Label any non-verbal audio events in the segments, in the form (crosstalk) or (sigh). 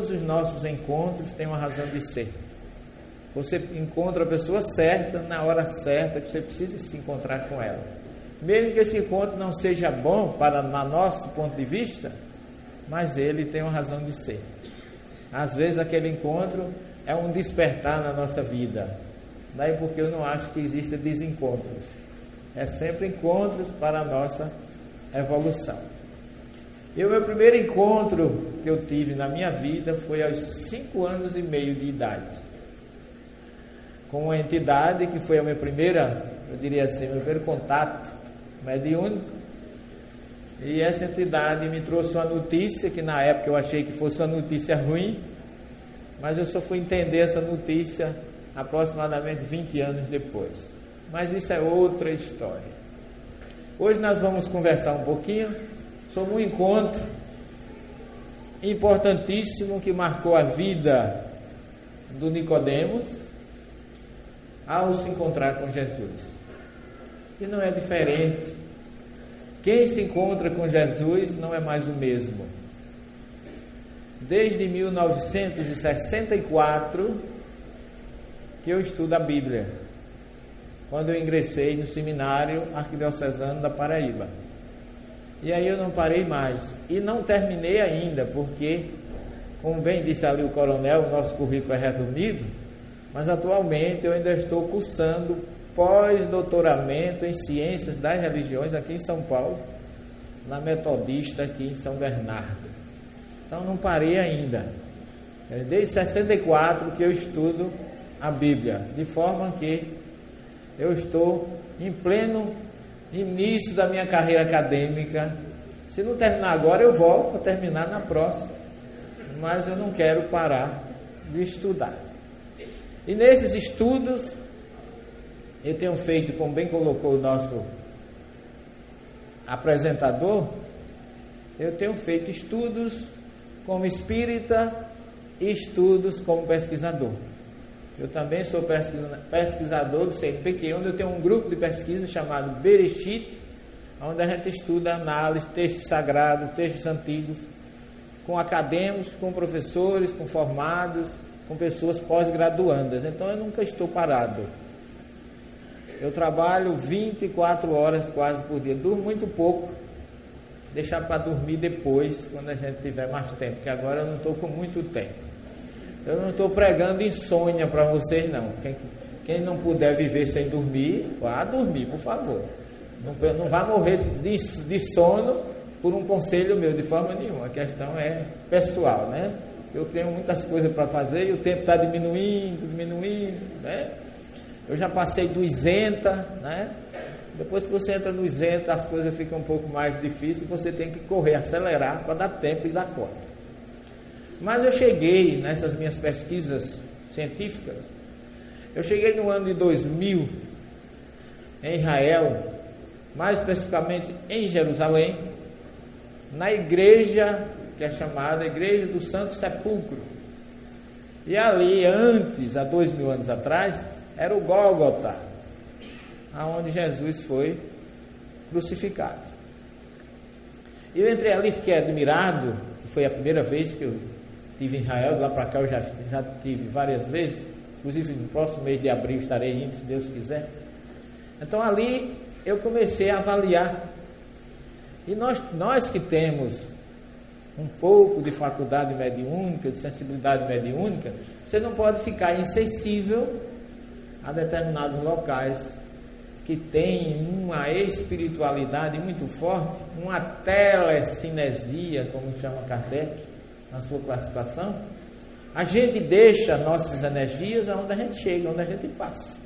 todos os nossos encontros têm uma razão de ser. Você encontra a pessoa certa na hora certa que você precisa se encontrar com ela. Mesmo que esse encontro não seja bom para no nosso ponto de vista, mas ele tem uma razão de ser. Às vezes aquele encontro é um despertar na nossa vida. Daí porque eu não acho que exista desencontros. É sempre encontros para a nossa evolução. E o meu primeiro encontro que eu tive na minha vida foi aos cinco anos e meio de idade. Com uma entidade que foi a minha primeira, eu diria assim, meu primeiro contato mediúnico. E essa entidade me trouxe uma notícia que na época eu achei que fosse uma notícia ruim, mas eu só fui entender essa notícia aproximadamente 20 anos depois. Mas isso é outra história. Hoje nós vamos conversar um pouquinho sobre um encontro importantíssimo que marcou a vida do Nicodemos ao se encontrar com Jesus. E não é diferente. Quem se encontra com Jesus não é mais o mesmo. Desde 1964 que eu estudo a Bíblia. Quando eu ingressei no seminário arquidiocesano da Paraíba. E aí eu não parei mais. E não terminei ainda, porque, como bem disse ali o coronel, o nosso currículo é resumido, mas atualmente eu ainda estou cursando pós-doutoramento em ciências das religiões aqui em São Paulo, na Metodista aqui em São Bernardo. Então não parei ainda. É desde 64 que eu estudo a Bíblia, de forma que eu estou em pleno início da minha carreira acadêmica. Se não terminar agora, eu volto para terminar na próxima. Mas eu não quero parar de estudar. E nesses estudos, eu tenho feito, como bem colocou o nosso apresentador, eu tenho feito estudos como espírita e estudos como pesquisador. Eu também sou pesquisador do CNPq, onde eu tenho um grupo de pesquisa chamado Bereshit, onde a gente estuda análise, textos sagrados, textos antigos, com acadêmicos, com professores, com formados, com pessoas pós-graduandas. Então eu nunca estou parado. Eu trabalho 24 horas quase por dia, durmo muito pouco, deixar para dormir depois, quando a gente tiver mais tempo, porque agora eu não estou com muito tempo. Eu não estou pregando insônia para vocês, não. Quem, quem, não puder viver sem dormir, vá dormir, por favor. Não, não vá morrer de, de sono por um conselho meu, de forma nenhuma. A questão é pessoal, né? Eu tenho muitas coisas para fazer e o tempo está diminuindo, diminuindo, né? Eu já passei do isenta, né? Depois que você entra no isenta, as coisas ficam um pouco mais difíceis, você tem que correr, acelerar para dar tempo e dar conta. Mas eu cheguei nessas minhas pesquisas científicas, eu cheguei no ano de 2000 em Israel, mais especificamente em Jerusalém, na igreja que é chamada Igreja do Santo Sepulcro. E ali, antes, há dois mil anos atrás, era o Gólgota, aonde Jesus foi crucificado. E eu entrei ali fiquei admirado, foi a primeira vez que eu Estive em Israel, de lá para cá eu já, já tive várias vezes. Inclusive no próximo mês de abril estarei indo, se Deus quiser. Então ali eu comecei a avaliar. E nós, nós que temos um pouco de faculdade mediúnica, de sensibilidade mediúnica, você não pode ficar insensível a determinados locais que têm uma espiritualidade muito forte, uma telecinesia, como chama Kardec, na sua classificação, a gente deixa nossas energias aonde a gente chega, onde a gente passa.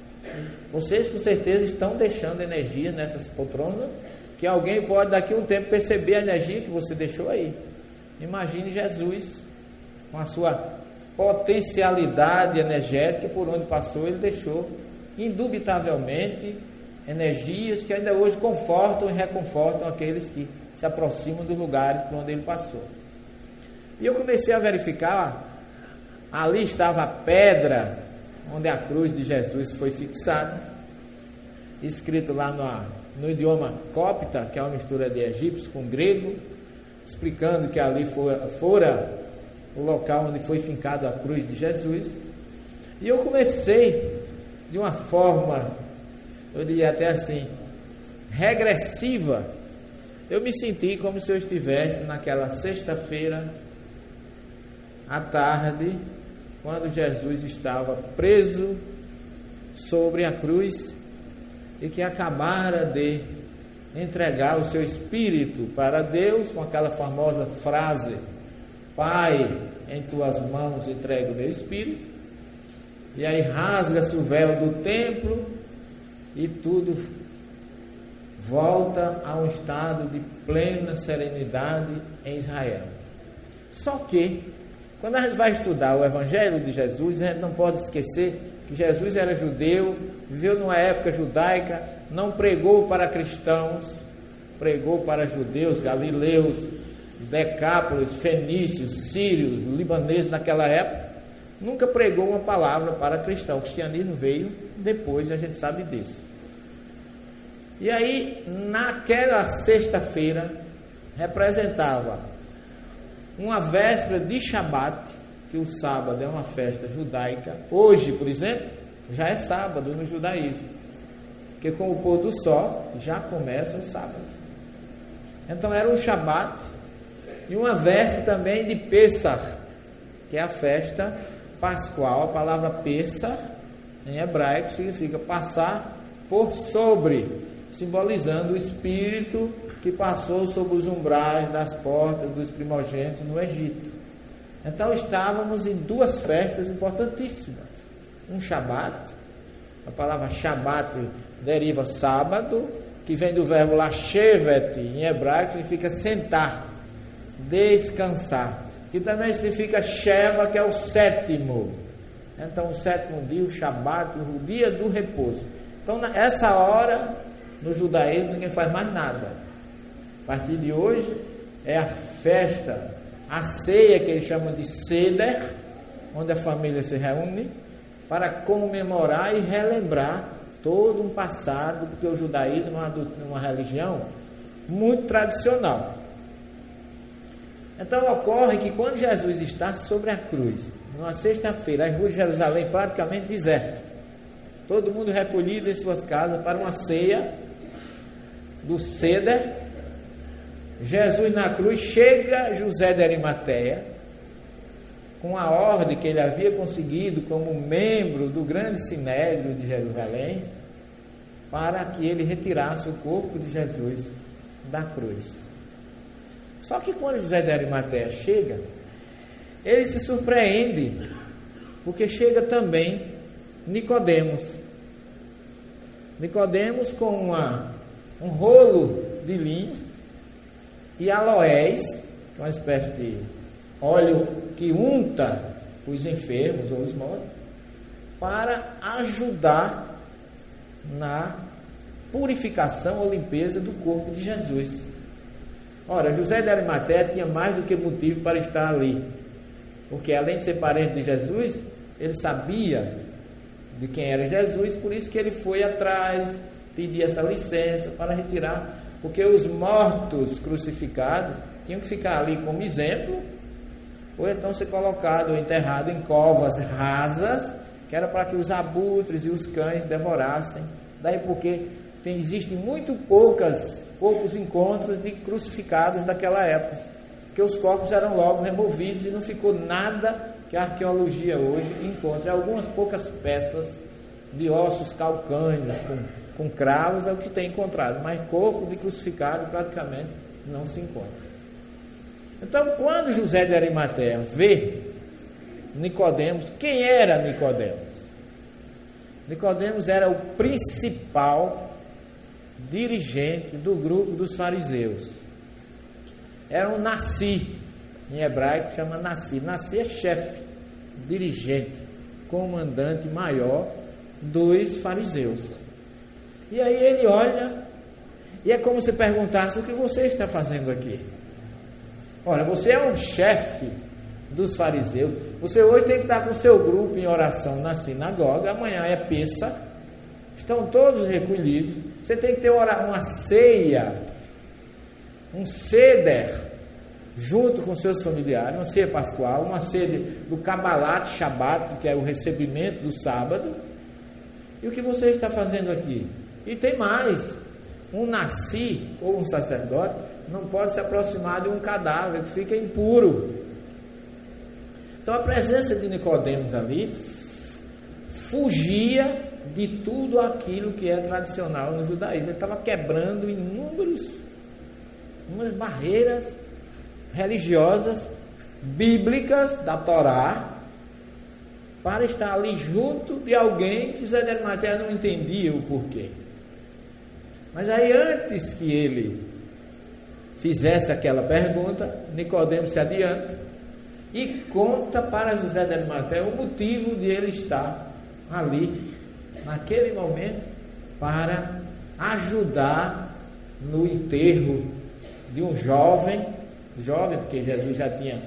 Vocês com certeza estão deixando energia nessas poltronas, que alguém pode daqui a um tempo perceber a energia que você deixou aí. Imagine Jesus com a sua potencialidade energética por onde passou, ele deixou indubitavelmente energias que ainda hoje confortam e reconfortam aqueles que se aproximam dos lugares por onde ele passou. E eu comecei a verificar, ali estava a pedra onde a cruz de Jesus foi fixada, escrito lá no, no idioma copta, que é uma mistura de egípcio com grego, explicando que ali fora, fora o local onde foi fincado a cruz de Jesus. E eu comecei de uma forma, eu diria até assim, regressiva. Eu me senti como se eu estivesse naquela sexta-feira à tarde, quando Jesus estava preso sobre a cruz e que acabara de entregar o seu espírito para Deus com aquela famosa frase: Pai, em tuas mãos entrego o meu espírito. E aí rasga-se o véu do templo e tudo volta a um estado de plena serenidade em Israel. Só que, quando a gente vai estudar o Evangelho de Jesus, a gente não pode esquecer que Jesus era judeu, viveu numa época judaica, não pregou para cristãos, pregou para judeus, galileus, decápolis, fenícios, sírios, libaneses naquela época. Nunca pregou uma palavra para cristão. O cristianismo veio depois, a gente sabe disso. E aí, naquela sexta-feira, representava uma véspera de Shabat, que o sábado é uma festa judaica. Hoje, por exemplo, já é sábado no judaísmo. Porque com o pôr do sol já começa o sábado. Então era um Shabat e uma véspera também de Pesach, que é a festa pascual. A palavra Pesach em hebraico significa passar por sobre, simbolizando o espírito que passou sobre os umbrais das portas dos primogênitos no Egito. Então estávamos em duas festas importantíssimas. Um Shabat, a palavra Shabat deriva sábado, que vem do verbo lashevet, em hebraico significa sentar, descansar, que também significa Sheva, que é o sétimo. Então, o sétimo dia, o Shabat, o dia do repouso. Então, nessa hora, no judaísmo, ninguém faz mais nada. A partir de hoje, é a festa, a ceia que eles chamam de Seder, onde a família se reúne para comemorar e relembrar todo um passado, porque o judaísmo é uma religião muito tradicional. Então ocorre que quando Jesus está sobre a cruz, numa sexta-feira, as ruas de Jerusalém praticamente desertas, todo mundo recolhido em suas casas para uma ceia do Ceder. Jesus na cruz chega José de Arimateia, com a ordem que ele havia conseguido como membro do grande sinédrio de Jerusalém, para que ele retirasse o corpo de Jesus da cruz. Só que quando José de Arimateia chega, ele se surpreende, porque chega também Nicodemos. Nicodemos com uma, um rolo de linho e aloés, é uma espécie de óleo que unta os enfermos ou os mortos, para ajudar na purificação ou limpeza do corpo de Jesus. Ora, José de Arimateia tinha mais do que motivo para estar ali, porque além de ser parente de Jesus, ele sabia de quem era Jesus, por isso que ele foi atrás, pedir essa licença para retirar, porque os mortos crucificados tinham que ficar ali como exemplo ou então ser colocado ou enterrado em covas rasas, que era para que os abutres e os cães devorassem. Daí porque tem, existem muito poucas, poucos encontros de crucificados daquela época, que os corpos eram logo removidos e não ficou nada que a arqueologia hoje encontre. Algumas poucas peças de ossos calcâneos com, com cravos é o que tem encontrado, mas corpo de crucificado praticamente não se encontra. Então, quando José de Arimateia vê Nicodemos, quem era Nicodemos? Nicodemos era o principal dirigente do grupo dos fariseus. Era um nasci, em hebraico chama nasci. Nasci é chefe, dirigente, comandante maior dos fariseus. E aí ele olha, e é como se perguntasse: o que você está fazendo aqui? Olha, você é um chefe dos fariseus. Você hoje tem que estar com o seu grupo em oração na sinagoga. Amanhã é peça. Estão todos recolhidos. Você tem que ter uma ceia, um ceder, junto com seus familiares, uma ceia pascual, uma ceia do Kabbalat Shabbat, que é o recebimento do sábado. E o que você está fazendo aqui? E tem mais: um nasci ou um sacerdote não pode se aproximar de um cadáver que fica impuro. Então a presença de Nicodemos ali fugia de tudo aquilo que é tradicional no judaísmo. Ele estava quebrando inúmeros, inúmeras barreiras religiosas, bíblicas da Torá, para estar ali junto de alguém que Zé de Arimateia não entendia o porquê. Mas aí antes que ele fizesse aquela pergunta, Nicodemos se adianta e conta para José de Arimateia o motivo de ele estar ali naquele momento para ajudar no enterro de um jovem, jovem porque Jesus já tinha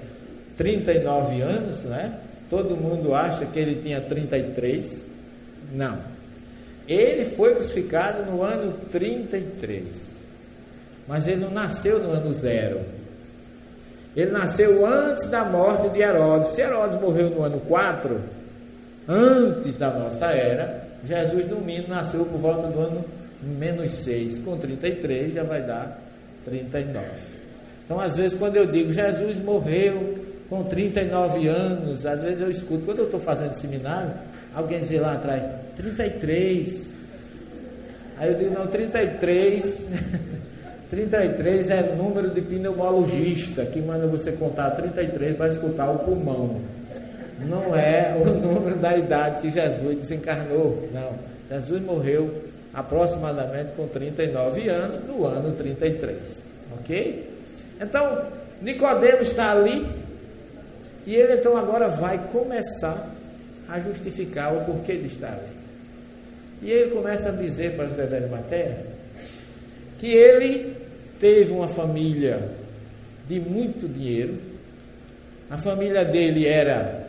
39 anos, né? Todo mundo acha que ele tinha 33. Não. Ele foi crucificado no ano 33. Mas ele não nasceu no ano zero. Ele nasceu antes da morte de Herodes. Se Herodes morreu no ano 4, antes da nossa era, Jesus no mínimo nasceu por volta do ano menos 6. Com 33 já vai dar 39. Então, às vezes, quando eu digo Jesus morreu com 39 anos, às vezes eu escuto, quando eu estou fazendo seminário, alguém diz lá atrás, 33. Aí eu digo, não, 33. 33 (laughs) é número de pneumologista que manda você contar 33 para escutar o pulmão. Não é o (laughs) número da idade que Jesus desencarnou. Não. Jesus morreu aproximadamente com 39 anos, no ano 33. Ok? Então, Nicodemos está ali e ele então agora vai começar a justificar o porquê de estar ali. E ele começa a dizer para José de Arimateia que ele teve uma família de muito dinheiro, a família dele era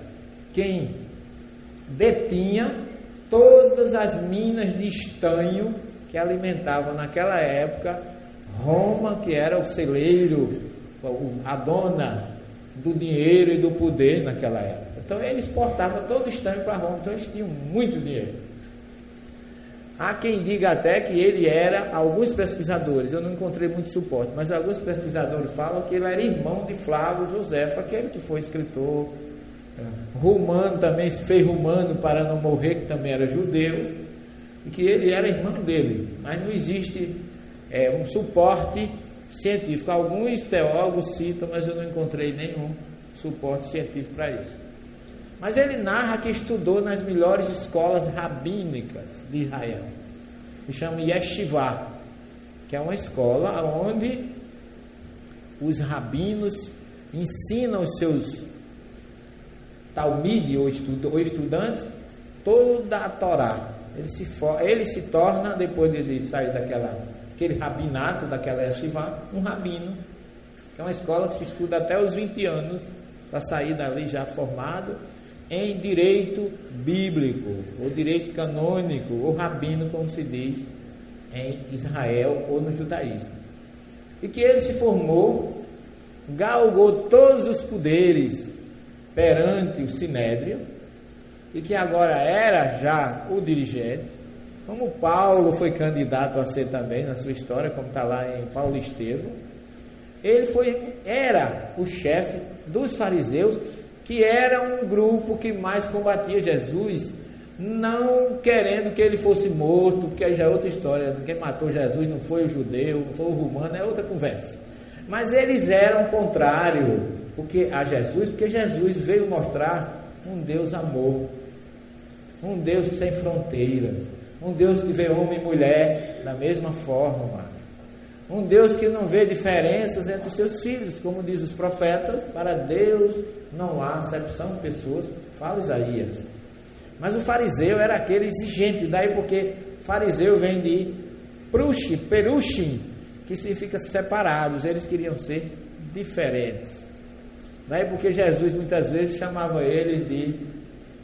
quem detinha todas as minas de estanho que alimentavam naquela época Roma, que era o celeiro, a dona do dinheiro e do poder naquela época. Então ele exportava todo o estanho para Roma, então eles tinham muito dinheiro. Há quem diga até que ele era, alguns pesquisadores, eu não encontrei muito suporte, mas alguns pesquisadores falam que ele era irmão de Flávio Josefo, aquele que foi escritor é, romano, também se fez romano para não morrer, que também era judeu, e que ele era irmão dele, mas não existe é, um suporte científico. Alguns teólogos citam, mas eu não encontrei nenhum suporte científico para isso. Mas ele narra que estudou nas melhores escolas rabínicas de Israel, que chama Yeshiva, que é uma escola onde os rabinos ensinam os seus talmide ou, estudantes toda a Torá. Ele se, for, ele se torna, depois de sair daquela, aquele rabinato, daquela Yeshiva, um rabino, que é uma escola que se estuda até os 20 anos, para sair dali já formado em direito bíblico, ou direito canônico, ou rabino, como se diz em Israel ou no judaísmo. E que ele se formou, galgou todos os poderes perante o sinédrio, e que agora era já o dirigente, como Paulo foi candidato a ser também na sua história, como está lá em Paulo Estevam, ele foi, era o chefe dos fariseus que era um grupo que mais combatia Jesus, não querendo que ele fosse morto, porque já é outra história. Quem matou Jesus não foi o judeu, não foi o romano, é outra conversa. Mas eles eram contrário porque, a Jesus, porque Jesus veio mostrar um Deus amor, um Deus sem fronteiras, um Deus que vê homem e mulher da mesma forma. Um Deus que não vê diferenças entre os seus filhos, como diz os profetas, para Deus não há acepção de pessoas, fala Isaías. Mas o fariseu era aquele exigente, daí porque fariseu vem de prushi, perushim, que significa separados, eles queriam ser diferentes. Daí porque Jesus muitas vezes chamava eles de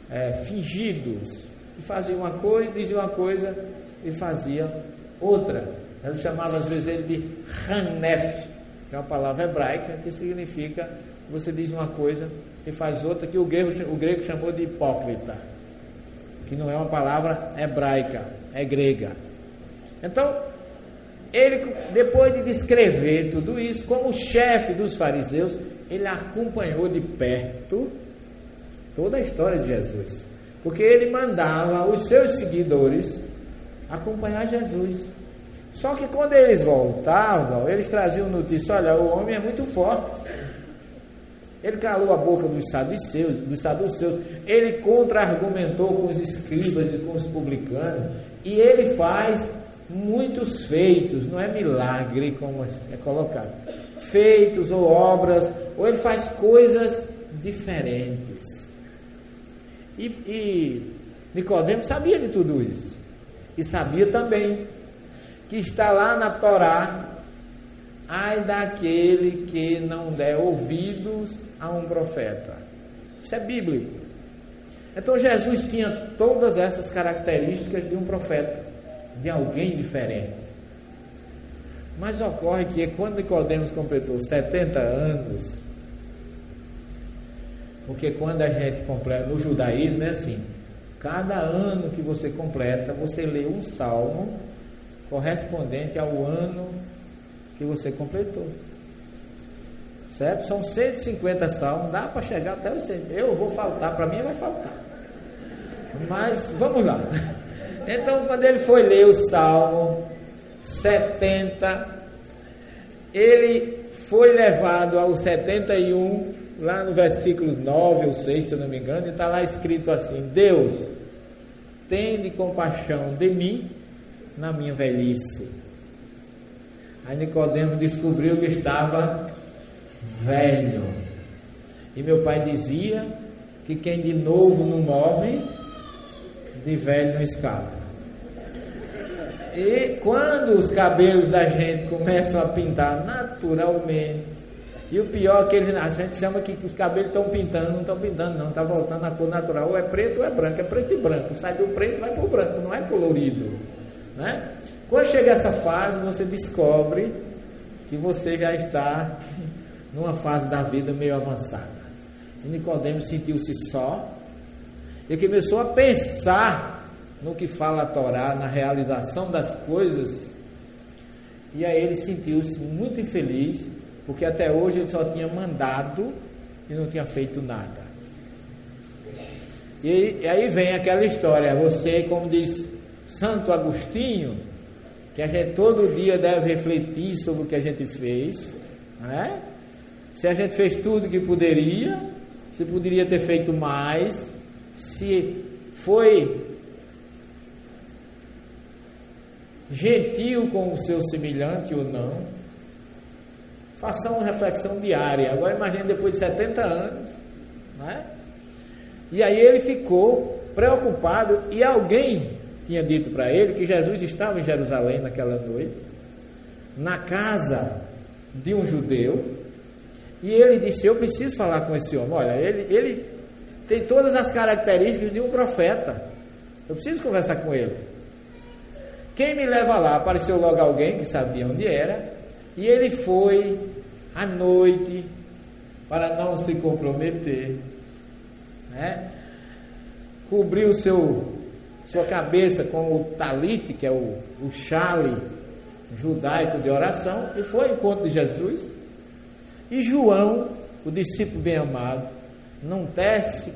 é, fingidos, e fazia uma coisa, dizia uma coisa e fazia outra. Ele chamava às vezes ele de Hanef, que é uma palavra hebraica que significa você diz uma coisa e faz outra, que o grego, o grego chamou de hipócrita, que não é uma palavra hebraica, é grega. Então, ele, depois de descrever tudo isso, como chefe dos fariseus, ele acompanhou de perto toda a história de Jesus. Porque ele mandava os seus seguidores acompanhar Jesus. Só que quando eles voltavam, eles traziam notícia: olha, o homem é muito forte. Ele calou a boca dos saduceus, dos saduceus. Ele contra-argumentou com os escribas e com os publicanos. E ele faz muitos feitos, não é milagre como é colocado. Feitos ou obras, ou ele faz coisas diferentes. E, e Nicodemos sabia de tudo isso. E sabia também que está lá na Torá, ai daquele que não der ouvidos a um profeta. Isso é bíblico. Então Jesus tinha todas essas características de um profeta, de alguém diferente. Mas ocorre que quando Nicodemos completou 70 anos, porque quando a gente completa, no judaísmo é assim, cada ano que você completa, você lê um salmo correspondente ao ano que você completou. Certo? São 150 salmos, dá para chegar até os 100. Eu vou faltar, para mim vai faltar. Mas vamos lá. (laughs) Então, quando ele foi ler o salmo 70, ele foi levado ao 71, lá no versículo 9 ou 6, se eu não me engano, e está lá escrito assim: Deus, tende compaixão de mim na minha velhice. Aí Nicodemo descobriu que estava velho. E meu pai dizia que quem de novo não morre, de velho não escapa. E quando os cabelos da gente começam a pintar naturalmente, e o pior é que a gente chama que os cabelos estão pintando, não estão pintando, não, está voltando à cor natural, ou é preto ou é branco, é preto e branco, sai do preto vai para o branco, não é colorido. Né? Quando chega essa fase, você descobre que você já está numa fase da vida meio avançada. E Nicodemos sentiu-se só e começou a pensar no que fala a Torá, na realização das coisas. E aí ele sentiu-se muito infeliz, porque até hoje ele só tinha mandado e não tinha feito nada. E, aí vem aquela história, você, como diz Santo Agostinho, que a gente todo dia deve refletir sobre o que a gente fez, né? Se a gente fez tudo que poderia, se poderia ter feito mais, se foi gentil com o seu semelhante ou não. Faça uma reflexão diária. Agora imagine depois de 70 anos. Né? E aí ele ficou preocupado e alguém tinha dito para ele que Jesus estava em Jerusalém naquela noite, na casa de um judeu, e ele disse: Eu preciso falar com esse homem. Olha, ele, ele tem todas as características de um profeta. Eu preciso conversar com ele. Quem me leva lá? Apareceu logo alguém que sabia onde era, e ele foi à noite para não se comprometer, né? cobriu seu sua cabeça com o talite, que é o, o chale judaico de oração, e foi ao encontro de Jesus. E João, o discípulo bem amado, não tece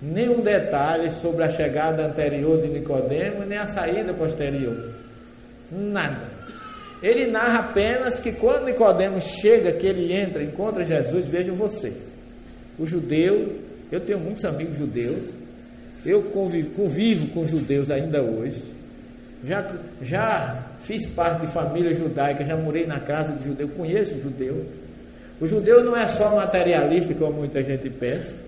nenhum detalhe sobre a chegada anterior de Nicodemo, nem a saída posterior. Nada. Ele narra apenas que quando Nicodemo chega, que ele entra, encontra Jesus, vejam vocês. O judeu, eu tenho muitos amigos judeus, eu convivo, convivo com judeus ainda hoje. Já, já fiz parte de família judaica, já morei na casa de judeu, conheço judeu. O judeu não é só materialista, como muita gente pensa.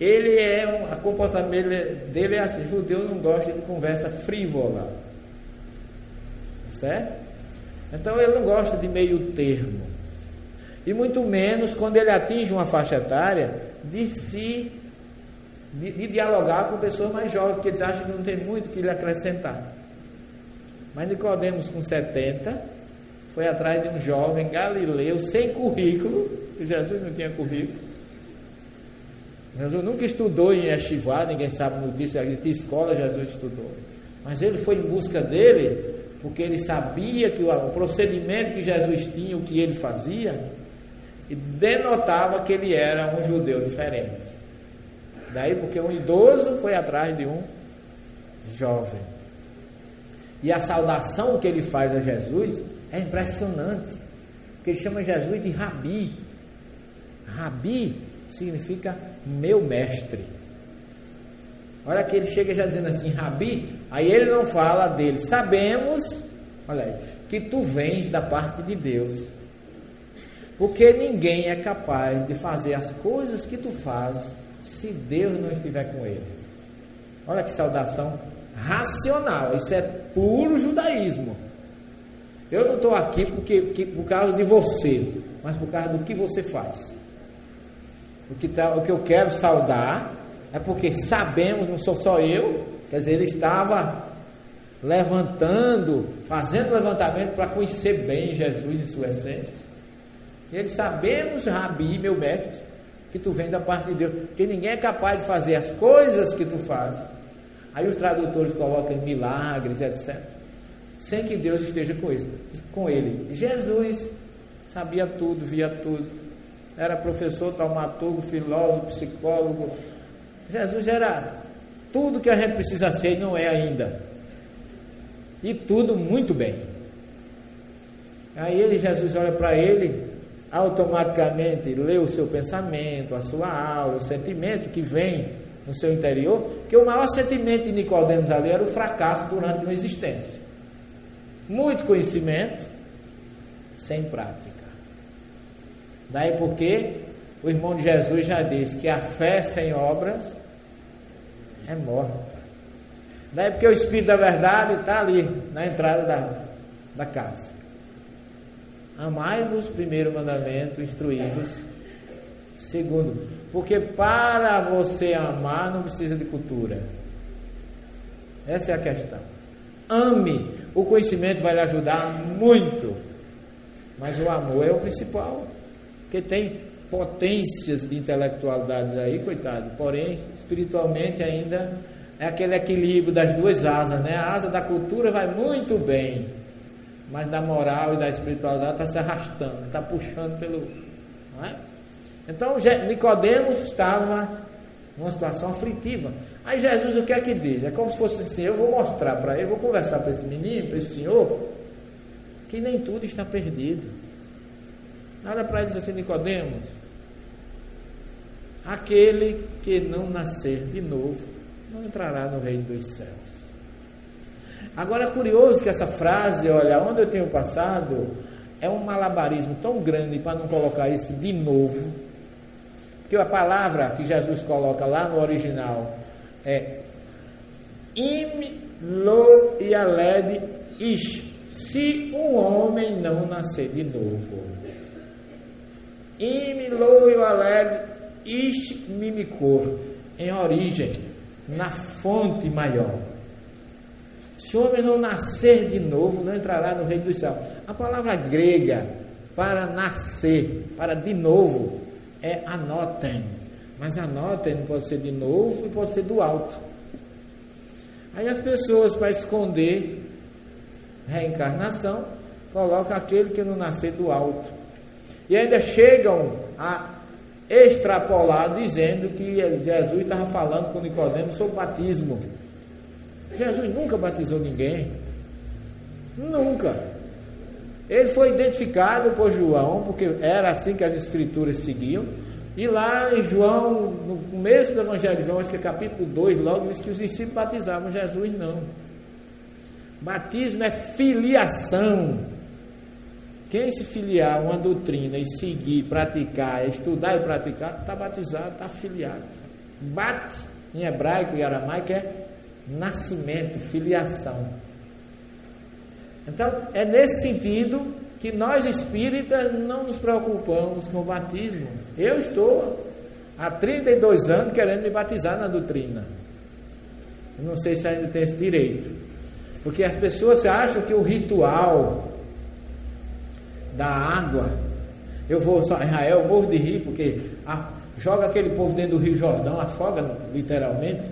Ele é um, a comportamento dele é assim, judeu não gosta de conversa frívola. Certo? Então ele não gosta de meio termo. E muito menos quando ele atinge uma faixa etária de se de, de dialogar com pessoas mais jovens, porque eles acham que não tem muito que lhe acrescentar. Mas Nicodemos com 70 foi atrás de um jovem galileu sem currículo, Jesus não tinha currículo. Jesus nunca estudou em Yeshivá, ninguém sabe notícia, de escola Jesus estudou. Mas ele foi em busca dele, porque ele sabia que o procedimento que Jesus tinha, o que ele fazia, denotava que ele era um judeu diferente. Daí porque um idoso foi atrás de um jovem. E a saudação que ele faz a Jesus é impressionante. Porque ele chama Jesus de Rabi. Rabi significa meu mestre. Olha que ele chega já dizendo assim, Rabi, aí ele não fala dele. Sabemos, olha aí, que tu vens da parte de Deus. Porque ninguém é capaz de fazer as coisas que tu fazes se Deus não estiver com ele. Olha que saudação racional. Isso é puro judaísmo. Eu não estou aqui porque, que, por causa de você, mas por causa do que você faz. O que, tá, o que eu quero saudar é porque sabemos, não sou só eu, quer dizer, ele estava levantando, fazendo levantamento para conhecer bem Jesus em sua essência. E ele sabemos, Rabi, meu mestre, que tu vem da parte de Deus, que ninguém é capaz de fazer as coisas que tu fazes. Aí os tradutores colocam milagres, etc. Sem que Deus esteja com, isso, com ele. Jesus sabia tudo, via tudo. Era professor, taumaturgo, filósofo, psicólogo. Jesus era tudo que a gente precisa ser e não é ainda. E tudo muito bem. Aí ele, Jesus olha para ele automaticamente lê o seu pensamento, a sua aura, o sentimento que vem no seu interior, que o maior sentimento de Nicodemos ali era o fracasso durante uma existência. Muito conhecimento sem prática. Daí porque o irmão de Jesus já disse que a fé sem obras é morta. Daí porque o Espírito da Verdade está ali, na entrada da, da casa. Amai-vos, primeiro mandamento, instruí-vos. Segundo, porque para você amar não precisa de cultura. Essa é a questão. Ame. O conhecimento vai lhe ajudar muito. Mas o amor é o principal. Porque tem potências de intelectualidade aí, coitado. Porém, espiritualmente ainda é aquele equilíbrio das duas asas, né? A asa da cultura vai muito bem mas da moral e da espiritualidade está se arrastando, está puxando pelo. É? Então Nicodemos estava numa situação aflitiva. Aí Jesus o que é que diz? É como se fosse assim, eu vou mostrar para ele, vou conversar para esse menino, para esse senhor, que nem tudo está perdido. Olha para ele e diz assim, Nicodemos, aquele que não nascer de novo, não entrará no reino dos céus. Agora é curioso que essa frase, olha, onde eu tenho passado, é um malabarismo tão grande para não colocar isso de novo, que a palavra que Jesus coloca lá no original é im lo yaled ish, se um homem não nascer de novo. Im lo yaled ish mimikor, em origem, na fonte maior. Se o homem não nascer de novo, não entrará no reino dos céus. A palavra grega para nascer, para de novo, é anotem. Mas anotem pode ser de novo e pode ser do alto. Aí as pessoas, para esconder reencarnação, colocam aquele que não nascer do alto. E ainda chegam a extrapolar dizendo que Jesus estava falando com Nicodemo sobre batismo. Jesus nunca batizou ninguém. Nunca. Ele foi identificado por João, porque era assim que as escrituras seguiam. E lá em João, no começo do Evangelho de João, acho que é capítulo 2, logo diz que os discípulos batizavam Jesus, não. Batismo é filiação. Quem se filiar a uma doutrina e seguir, praticar, estudar e praticar, está batizado, está filiado. Bate, em hebraico e aramaico, é nascimento, filiação. Então, é nesse sentido que nós espíritas não nos preocupamos com o batismo. Eu estou há 32 anos querendo me batizar na doutrina. Eu não sei se ainda tem esse direito. Porque as pessoas acham que o ritual da água. Eu vou a Israel, morro de rir, porque a, joga aquele povo dentro do Rio Jordão, afoga literalmente,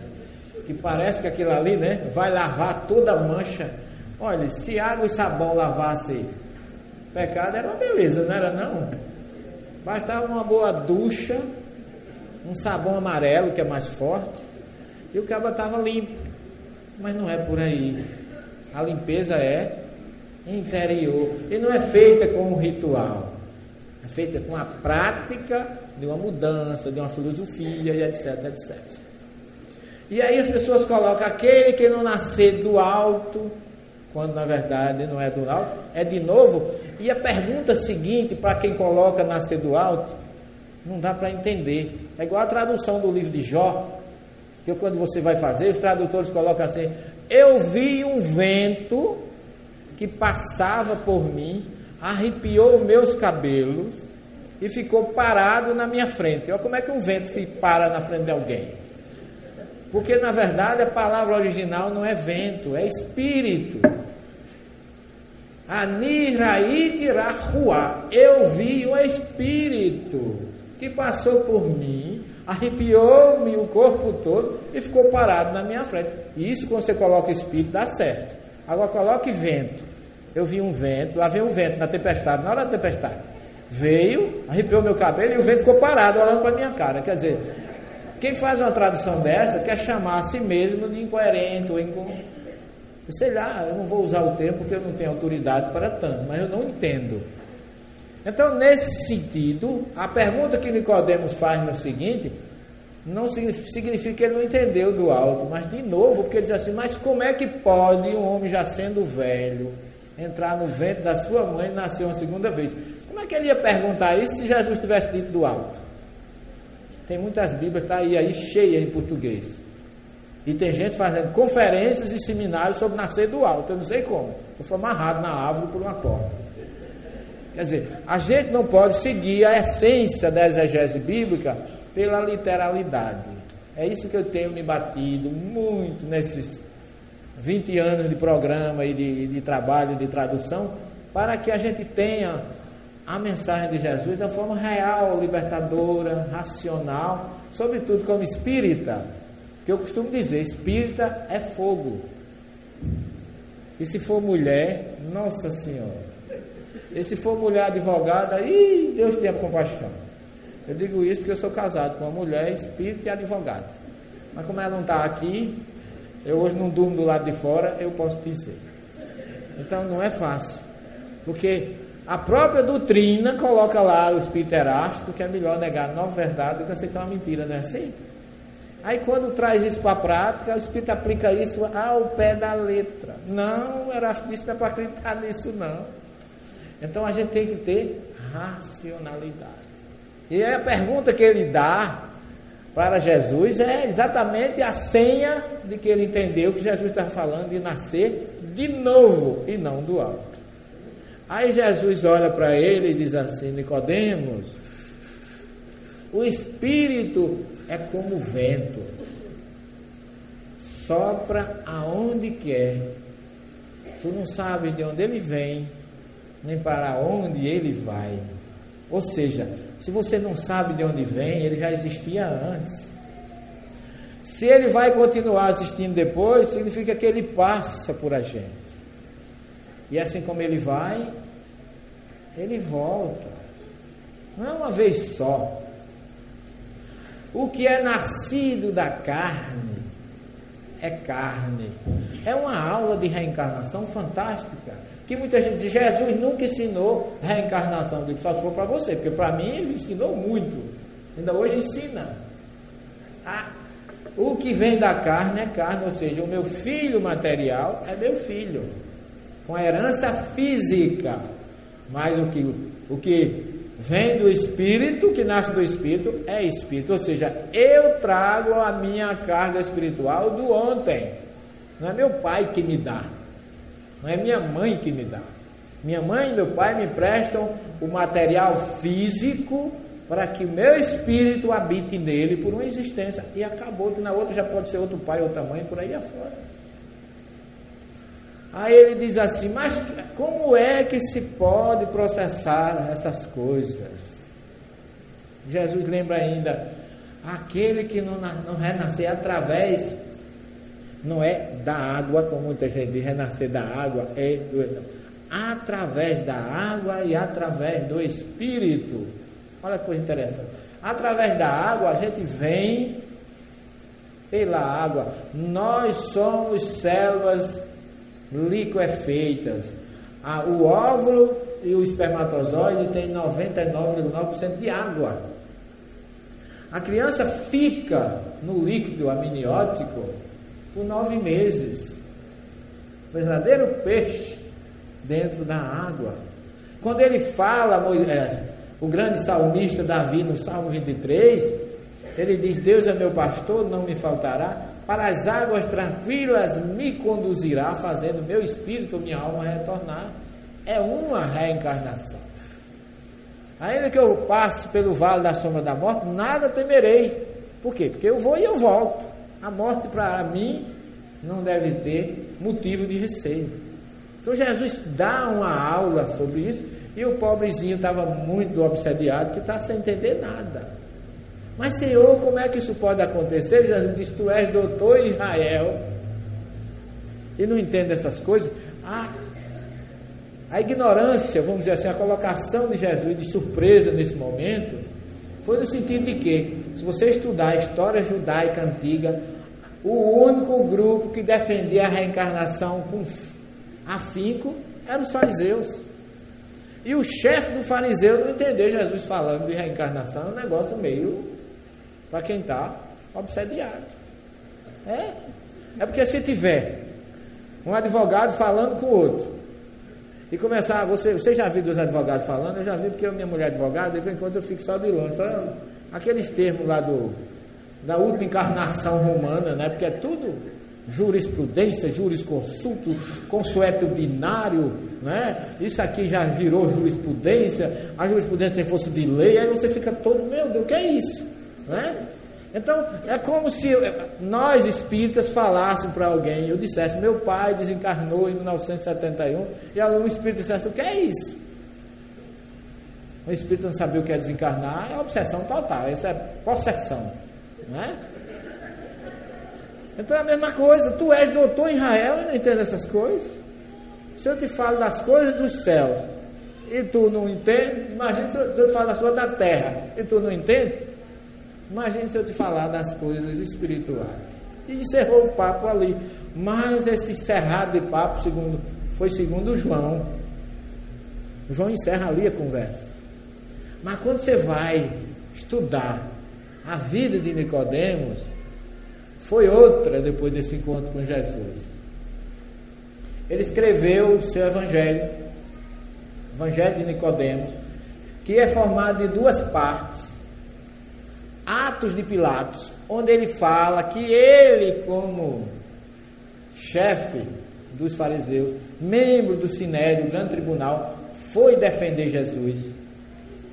que parece que aquilo ali, né, vai lavar toda a mancha. Olha, se água e sabão lavasse pecado, era uma beleza, não era não? Bastava uma boa ducha, um sabão amarelo, que é mais forte, e o cabo estava limpo. Mas não é por aí. A limpeza é interior. E não é feita com um ritual. É feita com a prática de uma mudança, de uma filosofia e etc, etc. E aí as pessoas colocam aquele que não nascer do alto, quando na verdade não é do alto, é de novo. E a pergunta seguinte, para quem coloca nascer do alto, não dá para entender. É igual a tradução do livro de Jó, que quando você vai fazer, os tradutores colocam assim: Eu vi um vento que passava por mim, arrepiou meus cabelos e ficou parado na minha frente. Olha como é que um vento para na frente de alguém. Porque na verdade a palavra original não é vento, é espírito. Aniraitirahua. Eu vi um espírito que passou por mim, arrepiou-me o corpo todo e ficou parado na minha frente. E isso quando você coloca espírito dá certo. Agora coloque vento. Eu vi um vento, lá vem um vento na tempestade, na hora da tempestade. Veio, arrepiou meu cabelo e o vento ficou parado olhando para minha cara. Quer dizer, quem faz uma tradução dessa quer chamar a si mesmo de incoerente ou incom... Sei lá, eu não vou usar o termo porque eu não tenho autoridade para tanto, mas eu não entendo. Então, nesse sentido, a pergunta que Nicodemos faz no seguinte, não significa que ele não entendeu do alto, mas de novo, porque ele diz assim, mas como é que pode um homem já sendo velho entrar no ventre da sua mãe e nascer uma segunda vez. Como é que ele ia perguntar isso se Jesus tivesse dito do alto? Tem muitas Bíblias, está aí, aí cheia em português. E tem gente fazendo conferências e seminários sobre nascer do alto. Eu não sei como. Eu fui amarrado na árvore por uma corda. Quer dizer, a gente não pode seguir a essência da exegese bíblica pela literalidade. É isso que eu tenho me batido muito nesses 20 anos de programa e de, de trabalho de tradução, para que a gente tenha a mensagem de Jesus da forma real, libertadora, racional, sobretudo como espírita. Que eu costumo dizer, espírita é fogo. E se for mulher, nossa senhora. E se for mulher advogada, aí Deus tenha compaixão. Eu digo isso porque eu sou casado com uma mulher, espírita e advogada. Mas como ela não está aqui, eu hoje não durmo do lado de fora, eu posso dizer. Então não é fácil. Porque a própria doutrina coloca lá o espírito erasto, que é melhor negar nova verdade do que aceitar uma mentira, não é assim? Aí quando traz isso para a prática, o espírito aplica isso ao pé da letra. Não, o Erasto disse não é para acreditar nisso, não. Então a gente tem que ter racionalidade. E a pergunta que ele dá para Jesus é exatamente a senha de que ele entendeu que Jesus estava falando de nascer de novo e não do alto. Aí Jesus olha para ele e diz assim: Nicodemos, o espírito é como o vento, sopra aonde quer. Tu não sabes de onde ele vem, nem para onde ele vai. Ou seja, se você não sabe de onde vem, ele já existia antes. Se ele vai continuar existindo depois, significa que ele passa por a gente. E assim como ele vai, ele volta. Não é uma vez só. O que é nascido da carne é carne. É uma aula de reencarnação fantástica que muita gente diz, Jesus nunca ensinou reencarnação. Eu digo, só se for para você, porque para mim ele ensinou muito. Ainda hoje ensina. Ah, o que vem da carne é carne, ou seja, o meu filho material é meu filho, com herança física. Mas o que, o que vem do espírito, que nasce do espírito, é espírito. Ou seja, eu trago a minha carga espiritual do ontem. Não é meu pai que me dá. Não é minha mãe que me dá. Minha mãe e meu pai me prestam o material físico para que o meu espírito habite nele por uma existência. E acabou, que na outra já pode ser outro pai, outra mãe, por aí afora. Aí ele diz assim: Mas como é que se pode processar essas coisas? Jesus lembra ainda: aquele que não, não renascer através, não é da água, como muita gente diz, renascer da água, é do, através da água e através do Espírito. Olha que coisa interessante. Através da água a gente vem pela água. Nós somos células liquefeitas. Ah, o óvulo e o espermatozoide têm 99,9% de água. A criança fica no líquido amniótico por nove meses. Verdadeiro peixe dentro da água. Quando ele fala, Moisés, o grande salmista Davi, no Salmo 23, ele diz: Deus é meu pastor, não me faltará. Para as águas tranquilas me conduzirá, fazendo meu espírito, minha alma retornar. É uma reencarnação. Ainda que eu passe pelo vale da sombra da morte, nada temerei. Por quê? Porque eu vou e eu volto. A morte para mim não deve ter motivo de receio. Então Jesus dá uma aula sobre isso e o pobrezinho estava muito obsediado que está sem entender nada. Mas Senhor, como é que isso pode acontecer? Jesus diz: Tu és doutor em Israel e não entende essas coisas. Ah, a ignorância, vamos dizer assim, a colocação de Jesus de surpresa nesse momento, foi no sentido de que, se você estudar a história judaica antiga, o único grupo que defendia a reencarnação com afinco eram os fariseus. E o chefe do fariseu não entendeu Jesus falando de reencarnação, é um negócio meio para quem está obsediado. É, é porque se tiver um advogado falando com o outro, e começar, você, você já viu dos advogados falando? Eu já vi porque a minha mulher é advogada, de vez em quando eu fico só de longe. Então, aqueles termos lá do, da última encarnação romana, né? Porque é tudo jurisprudência, jurisconsulto, consueto binário, né? Isso aqui já virou jurisprudência, a jurisprudência tem força de lei, aí você fica todo, meu Deus, o que é isso? Né? Então, é como se nós espíritas falássemos para alguém, eu dissesse, meu pai desencarnou em 1971, e algum espírito dissesse, o que é isso? O espírito não sabia o que é desencarnar, é obsessão total, isso é possessão. Né? Então é a mesma coisa, tu és doutor em Israel e não entende essas coisas. Se eu te falo das coisas dos céus e tu não entende, imagina se eu te falo das coisas da terra e tu não entende. Imagine se eu te falar das coisas espirituais. E encerrou o papo ali. Mas esse encerrado de papo segundo, foi segundo João. João encerra ali a conversa. Mas quando você vai estudar a vida de Nicodemos, foi outra depois desse encontro com Jesus. Ele escreveu o seu evangelho, Evangelho de Nicodemos, que é formado de duas partes. Atos de Pilatos, onde ele fala que ele, como chefe dos fariseus, membro do Sinédrio, grande tribunal, foi defender Jesus,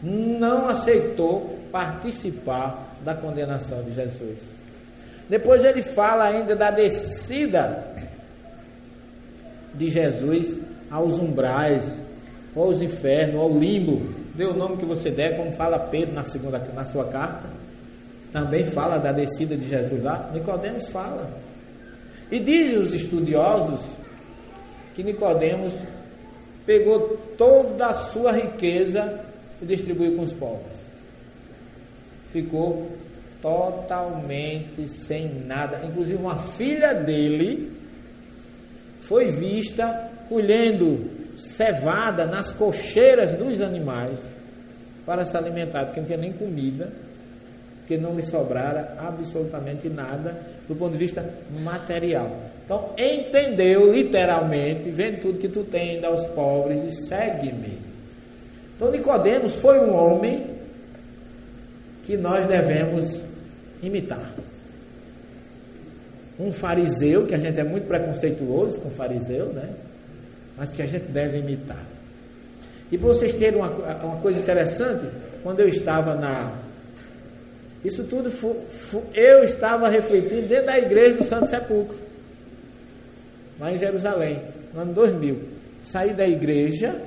não aceitou participar da condenação de Jesus. Depois ele fala ainda da descida de Jesus aos umbrais, aos infernos, ao limbo, dê o nome que você der, como fala Pedro na, segunda, na sua carta também fala da descida de Jesus lá. Nicodemos fala. E dizem os estudiosos que Nicodemos pegou toda a sua riqueza e distribuiu com os pobres. Ficou totalmente sem nada. Inclusive uma filha dele foi vista colhendo cevada nas cocheiras dos animais para se alimentar, porque não tinha nem comida que não lhe sobrara absolutamente nada do ponto de vista material. Então, entendeu literalmente, vende tudo que tu tem, dá aos pobres e segue-me. Então, Nicodemos foi um homem que nós devemos imitar. Um fariseu, que a gente é muito preconceituoso com fariseu, né? Mas que a gente deve imitar. E para vocês terem uma, uma coisa interessante, quando eu estava na isso tudo eu estava refletindo dentro da igreja do Santo Sepulcro, lá em Jerusalém. no ano 2000. Saí da igreja.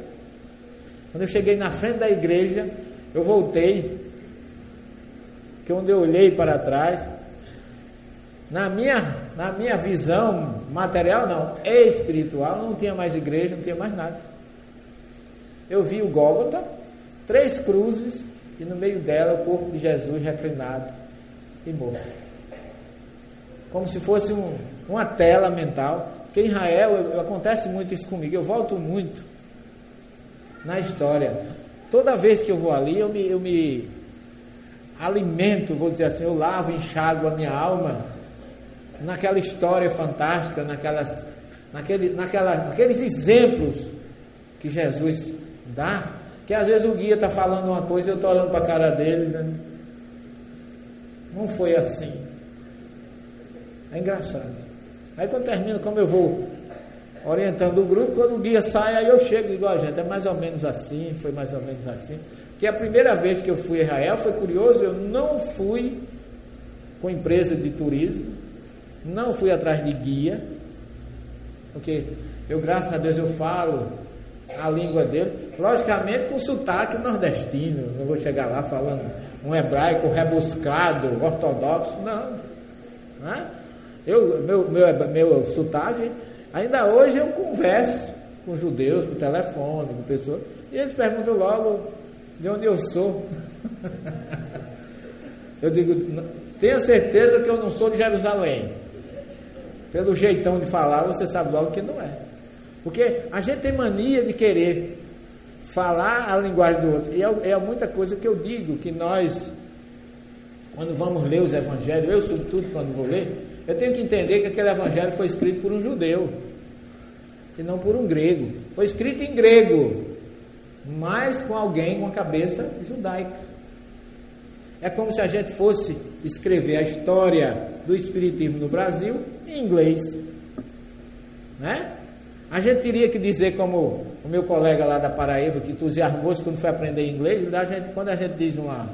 Quando eu cheguei na frente da igreja, eu voltei. Que onde eu olhei para trás, na minha, na minha visão material, não, espiritual, não tinha mais igreja, não tinha mais nada. Eu vi o Gólgota, três cruzes, e no meio dela o corpo de Jesus reclinado e morto. Como se fosse um, uma tela mental. Porque em Israel eu, eu, acontece muito isso comigo, eu volto muito na história. Toda vez que eu vou ali, eu me, eu me alimento, vou dizer assim, eu lavo, enxago a minha alma naquela história fantástica, naquelas, naquele, naquela, naqueles exemplos que Jesus dá, que às vezes o guia está falando uma coisa e eu estou olhando para a cara dele dizendo, não foi assim. É engraçado. Aí quando termina, como eu vou orientando o grupo, quando o guia sai, aí eu chego e digo, oh, gente, é mais ou menos assim, foi mais ou menos assim. Que a primeira vez que eu fui a Israel foi curioso, eu não fui com empresa de turismo, não fui atrás de guia, porque eu, graças a Deus, eu falo a língua dele, logicamente com sotaque nordestino, não vou chegar lá falando um hebraico rebuscado, ortodoxo, não. não é? eu, meu, meu, meu sotaque, ainda hoje eu converso com judeus por telefone, com pessoas, e eles perguntam logo de onde eu sou. (laughs) eu digo, tenha certeza que eu não sou de Jerusalém. Pelo jeitão de falar, você sabe logo que não é. Porque a gente tem mania de querer falar a linguagem do outro. E é, é muita coisa que eu digo, que nós, quando vamos ler os evangelhos, eu sobretudo quando vou ler, eu tenho que entender que aquele evangelho foi escrito por um judeu, e não por um grego. Foi escrito em grego, mas com alguém com a cabeça judaica. É como se a gente fosse escrever a história do Espiritismo no Brasil em inglês. Né? A gente teria que dizer, como o meu colega lá da Paraíba, que entusiasmou-se quando foi aprender inglês, a gente, quando a gente diz uma.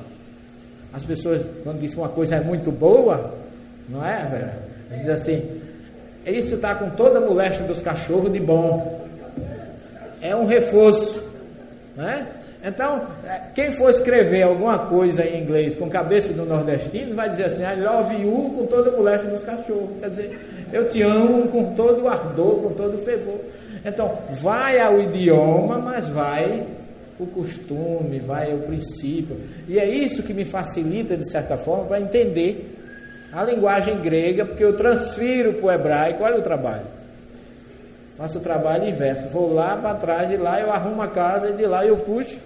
As pessoas, quando diz que uma coisa é muito boa, não é? A gente diz assim: isso está com toda a moléstia dos cachorros de bom. É um reforço. Né? Então, é, quem for escrever alguma coisa em inglês com cabeça do nordestino, vai dizer assim, I love you com toda a moléstia dos cachorros. Quer dizer, eu te amo com todo o ardor, com todo o fervor. Então, vai ao idioma, mas vai o costume, vai o princípio. E é isso que me facilita, de certa forma, para entender a linguagem grega, porque eu transfiro para o hebraico, olha o trabalho. Faço o trabalho inverso. Vou lá para trás, e lá eu arrumo a casa, e de lá eu puxo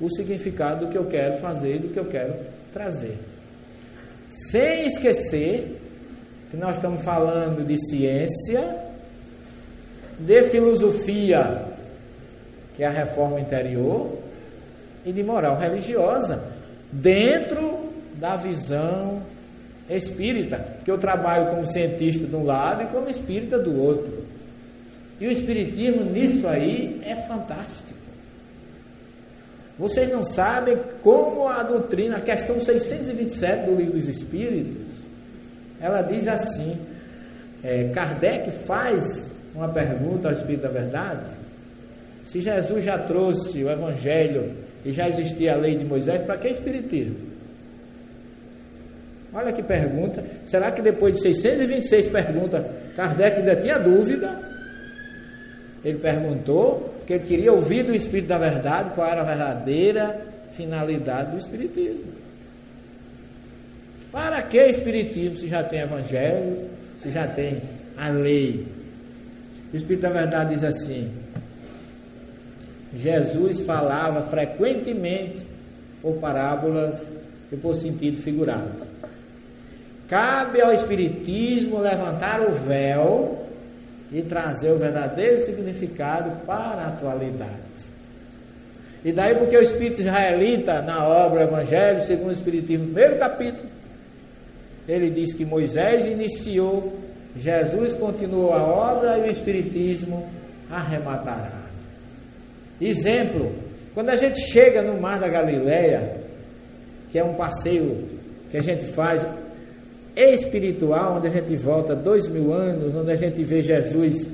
o significado do que eu quero fazer, do que eu quero trazer. Sem esquecer que nós estamos falando de ciência, de filosofia, que é a reforma interior, e de moral religiosa, dentro da visão espírita, que eu trabalho como cientista de um lado e como espírita do outro. E o espiritismo nisso aí é fantástico. Vocês não sabem como a doutrina, a questão 627 do Livro dos Espíritos, ela diz assim: é, Kardec faz uma pergunta ao Espírito da Verdade. Se Jesus já trouxe o Evangelho e já existia a lei de Moisés, para que Espiritismo? Olha que pergunta. Será que depois de 626 perguntas, Kardec ainda tinha dúvida? Ele perguntou que ele queria ouvir do Espírito da Verdade qual era a verdadeira finalidade do Espiritismo. Para que Espiritismo se já tem Evangelho, se já tem a lei? O Espírito da Verdade diz assim: Jesus falava frequentemente por parábolas e por sentido figurado. Cabe ao Espiritismo levantar o véu e trazer o verdadeiro significado para a atualidade. E daí porque o Espírito Israelita, na obra Evangelho, segundo o Espiritismo, primeiro capítulo, ele diz que Moisés iniciou, Jesus continuou a obra e o Espiritismo arrematará. Exemplo, quando a gente chega no Mar da Galileia, que é um passeio que a gente faz espiritual, onde a gente volta dois mil anos, onde a gente vê Jesus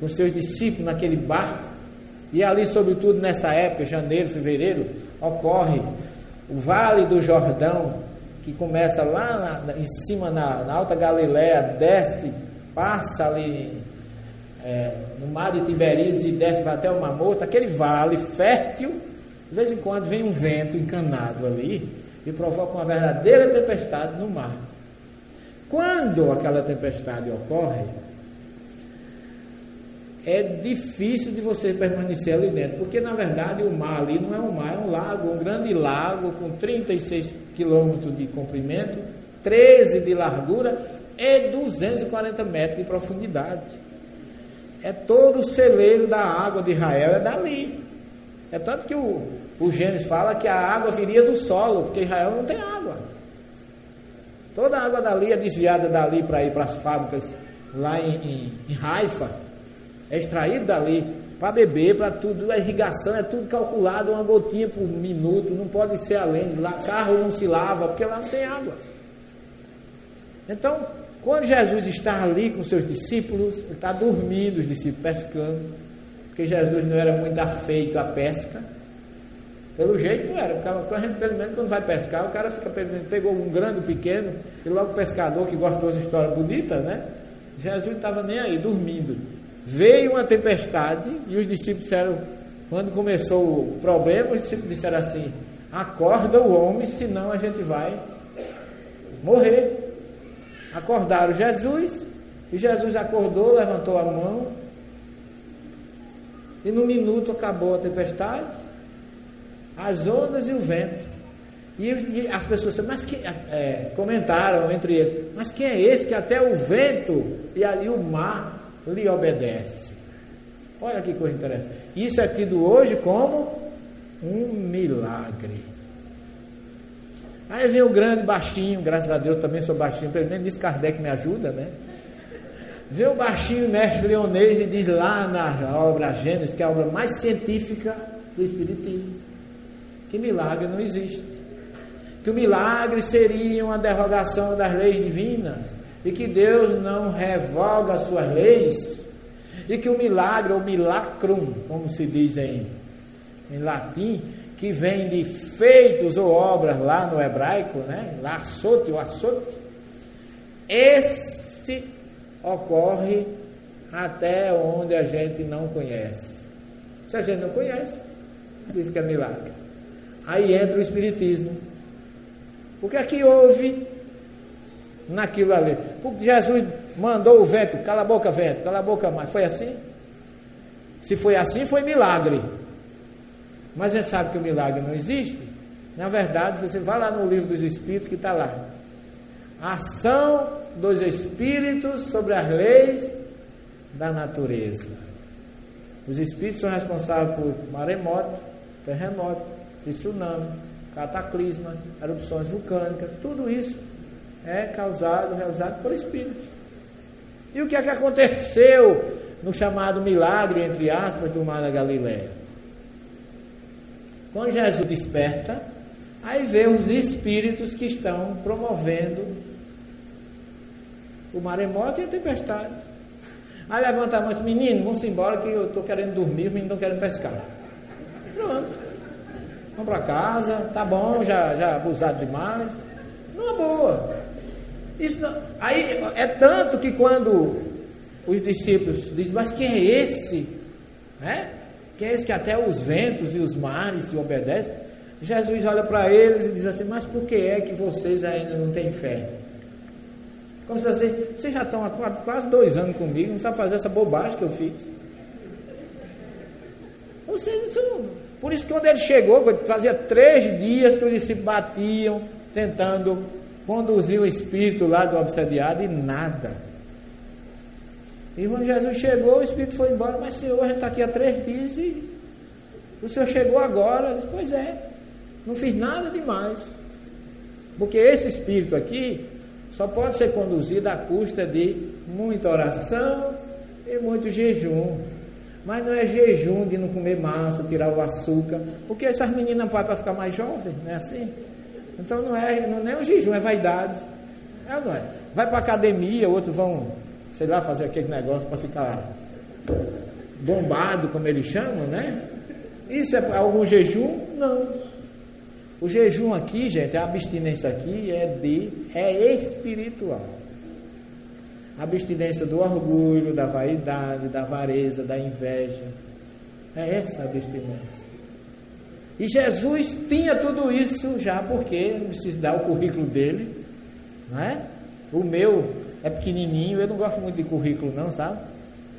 com seus discípulos naquele barco. E ali, sobretudo nessa época, janeiro, fevereiro, ocorre o Vale do Jordão, que começa lá na, em cima na, na, Alta Galiléia, desce, passa ali é, no mar de Tiberíades e desce até o Mar Morto, aquele vale fértil, de vez em quando vem um vento encanado ali e provoca uma verdadeira tempestade no mar. Quando aquela tempestade ocorre, é difícil de você permanecer ali dentro, porque na verdade o mar ali não é um mar, é um lago, um grande lago com 36 quilômetros de comprimento, 13 de largura e 240 metros de profundidade. É todo o celeiro da água de Israel é dali. É tanto que o, o Gênesis fala que a água viria do solo, porque Israel não tem água. Toda a água dali é desviada dali para ir para as fábricas lá em, em, em Haifa é extraído dali para beber, para tudo, a irrigação é tudo calculado, uma gotinha por minuto, não pode ser além. Lá carro não se lava, porque lá não tem água. Então, quando Jesus está ali com seus discípulos, ele está dormindo, os discípulos pescando, porque Jesus não era muito afeito à pesca. Pelo jeito não era, porque a gente, pelo menos quando vai pescar, o cara fica pegou um grande, um pequeno, e logo o pescador que gostou dessa história bonita, né? Jesus estava nem aí, dormindo. Veio uma tempestade e os discípulos disseram, quando começou o problema, os discípulos disseram assim: acorda o homem, senão a gente vai morrer. Acordaram Jesus, e Jesus acordou, levantou a mão, e no minuto acabou a tempestade, as ondas e o vento. E, as pessoas mas que, é, comentaram entre eles, mas quem é esse que até o vento e, e o mar lhe obedece. Olha que coisa interessante. Isso é tido hoje como um milagre. Aí vem o grande baixinho, graças a Deus também sou baixinho, pelo menos diz Kardec me ajuda, né? Vê o baixinho mestre leonês e diz lá na obra Gênesis, que é a obra mais científica do Espiritismo, que milagre não existe. Que o milagre seria uma derrogação das leis divinas e que Deus não revoga as suas leis, e que o milagre, ou milacrum, como se diz em, em latim, que vem de feitos ou obras lá no hebraico, né? Laçote ou açote, este ocorre até onde a gente não conhece. Se a gente não conhece, diz que é milagre. Aí entra o Espiritismo. Porque aqui houve naquilo ali. Porque Jesus mandou o vento, cala a boca, vento, cala a boca, mais. Foi assim? Se foi assim, foi milagre. Mas a gente sabe que o milagre não existe. Na verdade, você vai lá no livro dos Espíritos que está lá. A ação dos Espíritos sobre as leis da natureza. Os Espíritos são responsáveis por maremoto, terremoto, tsunami, cataclismas, erupções vulcânicas, tudo isso é causado, realizado por espíritos. E o que é que aconteceu no chamado milagre, entre aspas, do mar da Galileia? Quando Jesus desperta, aí vê os espíritos que estão promovendo o maremoto e a tempestade. Aí levanta a mão e diz, menino, vamos embora que eu estou querendo dormir, os meninos estão querendo pescar. Pronto. Vamos para casa, tá bom, já, já abusado demais. Numa boa. Isso não, aí é tanto que quando os discípulos dizem, mas quem é esse? Né? Quem é esse que até os ventos e os mares se obedecem? Jesus olha para eles e diz assim, mas por que é que vocês ainda não têm fé? Como se assim, vocês já estão há quase dois anos comigo, não sabem fazer essa bobagem que eu fiz. Vocês são. Por isso que quando ele chegou, fazia três dias que os discípulos batiam, tentando conduziu o espírito lá do obsediado e nada. E quando Jesus chegou, o espírito foi embora, mas Senhor, a gente está aqui há três dias e o Senhor chegou agora. Disse, pois é, não fiz nada demais. Porque esse espírito aqui só pode ser conduzido à custa de muita oração e muito jejum. Mas não é jejum de não comer massa, tirar o açúcar, porque essas meninas podem para ficar mais jovens, não é assim? Então não é, não é um jejum, é vaidade. É não é? Vai para academia, outros vão, sei lá, fazer aquele negócio para ficar bombado, como eles chamam, né? Isso é algum jejum? Não. O jejum aqui, gente, a abstinência aqui é de é espiritual. A abstinência do orgulho, da vaidade, da avareza, da inveja. É essa a abstinência. E Jesus tinha tudo isso já, porque não precisa dar o currículo dele, não é? O meu é pequenininho, eu não gosto muito de currículo não, sabe?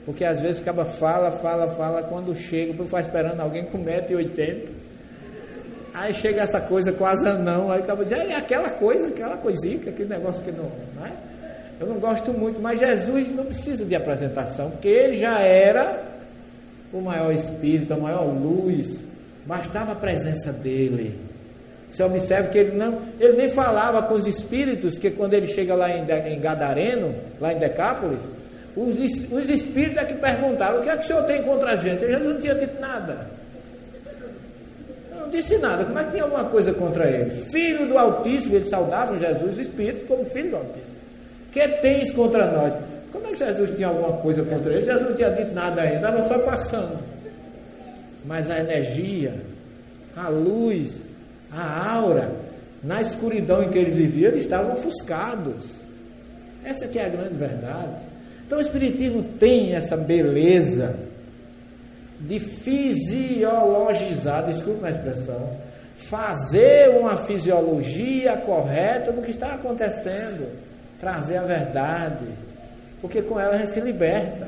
Porque às vezes acaba fala, fala, fala, quando chega, eu ficar esperando alguém com 1,80m. Aí chega essa coisa quase não, aí acaba dizendo, é aquela coisa, aquela coisinha, aquele negócio que não, não é? Eu não gosto muito, mas Jesus não precisa de apresentação, porque ele já era o maior espírito, a maior luz, bastava a presença dele. Você observa que ele não, ele nem falava com os espíritos, que quando ele chega lá em, em Gadareno, lá em Decápolis, os, os espíritos é que perguntaram: o que é que o senhor tem contra a gente? Já não tinha dito nada. Não disse nada. Como é que tinha alguma coisa contra ele? Filho do Altíssimo, eles saudavam Jesus, espírito, como filho do Altíssimo. Que tens contra nós? Como é que Jesus tinha alguma coisa contra ele? Jesus não tinha dito nada ainda, estava só passando. Mas a energia, a luz, a aura, na escuridão em que eles viviam, eles estavam ofuscados. Essa que é a grande verdade. Então o Espiritismo tem essa beleza de fisiologizar, desculpe a expressão, fazer uma fisiologia correta do que está acontecendo, trazer a verdade, porque com ela a gente se liberta.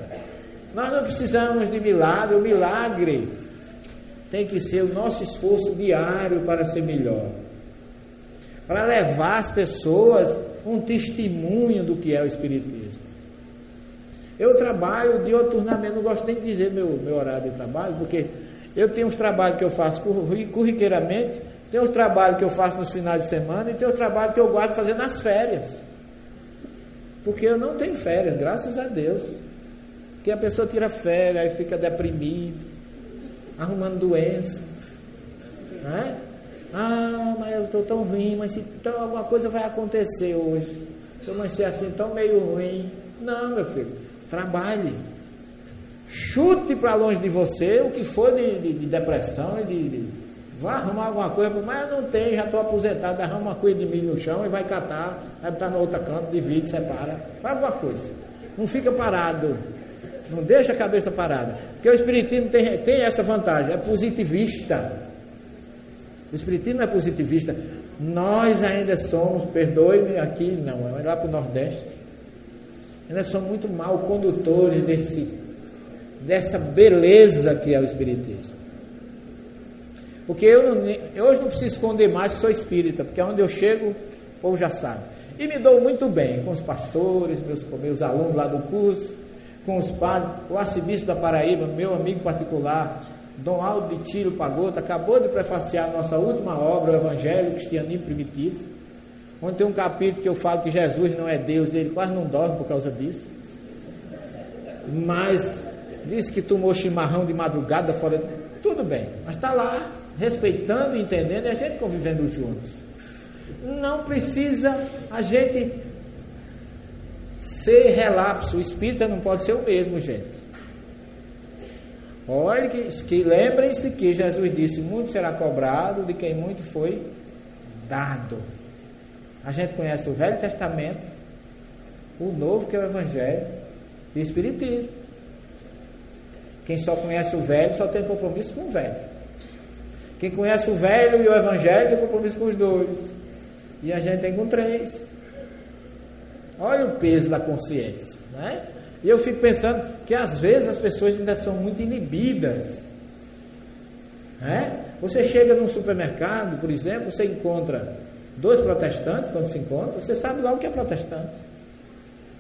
Nós não precisamos de milagre, o milagre tem que ser o nosso esforço diário para ser melhor. Para levar as pessoas um testemunho do que é o Espiritismo. Eu trabalho dioturnamente, não gosto nem de dizer meu, meu horário de trabalho, porque eu tenho uns trabalhos que eu faço corriqueiramente, tem os trabalhos que eu faço nos finais de semana e tem o trabalho que eu guardo fazer nas férias. Porque eu não tenho férias, graças a Deus. Que a pessoa tira férias, aí fica deprimido, arrumando doença. Né? Ah, mas eu estou tão ruim, mas então alguma coisa vai acontecer hoje. Se eu ser assim tão meio ruim. Não, meu filho. Trabalhe. Chute para longe de você o que for de, de, de depressão e de, de, Vá arrumar alguma coisa, mas não tem, já estou aposentado, arruma uma coisa de milho no chão e vai catar, vai botar no outro canto, divide, separa. Faz alguma coisa. Não fica parado. Não deixa a cabeça parada. Porque o Espiritismo tem, tem essa vantagem, é positivista. O Espiritismo é positivista. Nós ainda somos, perdoe-me aqui, não, é lá para o Nordeste nós somos muito mal condutores desse, dessa beleza que é o Espiritismo. Porque eu, eu hoje não preciso esconder mais que sou espírita, porque onde eu chego, o povo já sabe. E me dou muito bem com os pastores, meus, meus alunos lá do curso, com os padres, o arcebispo da Paraíba, meu amigo particular, Dom Aldo de Tiro Pagota, acabou de prefaciar nossa última obra, o Evangelho Cristianismo Primitivo onde tem um capítulo que eu falo que Jesus não é Deus, ele quase não dorme por causa disso. Mas disse que tomou chimarrão de madrugada fora. Tudo bem, mas está lá, respeitando, entendendo e a gente convivendo juntos. Não precisa a gente ser relapso. O espírita não pode ser o mesmo, gente. Olha que, que lembrem-se que Jesus disse: muito será cobrado de quem muito foi dado. A gente conhece o Velho Testamento, o Novo, que é o Evangelho, e o Espiritismo. Quem só conhece o Velho só tem compromisso com o Velho. Quem conhece o Velho e o Evangelho tem compromisso com os dois. E a gente tem com três. Olha o peso da consciência. Né? E eu fico pensando que às vezes as pessoas ainda são muito inibidas. Né? Você chega num supermercado, por exemplo, você encontra dois protestantes, quando se encontram, você sabe lá o que é protestante.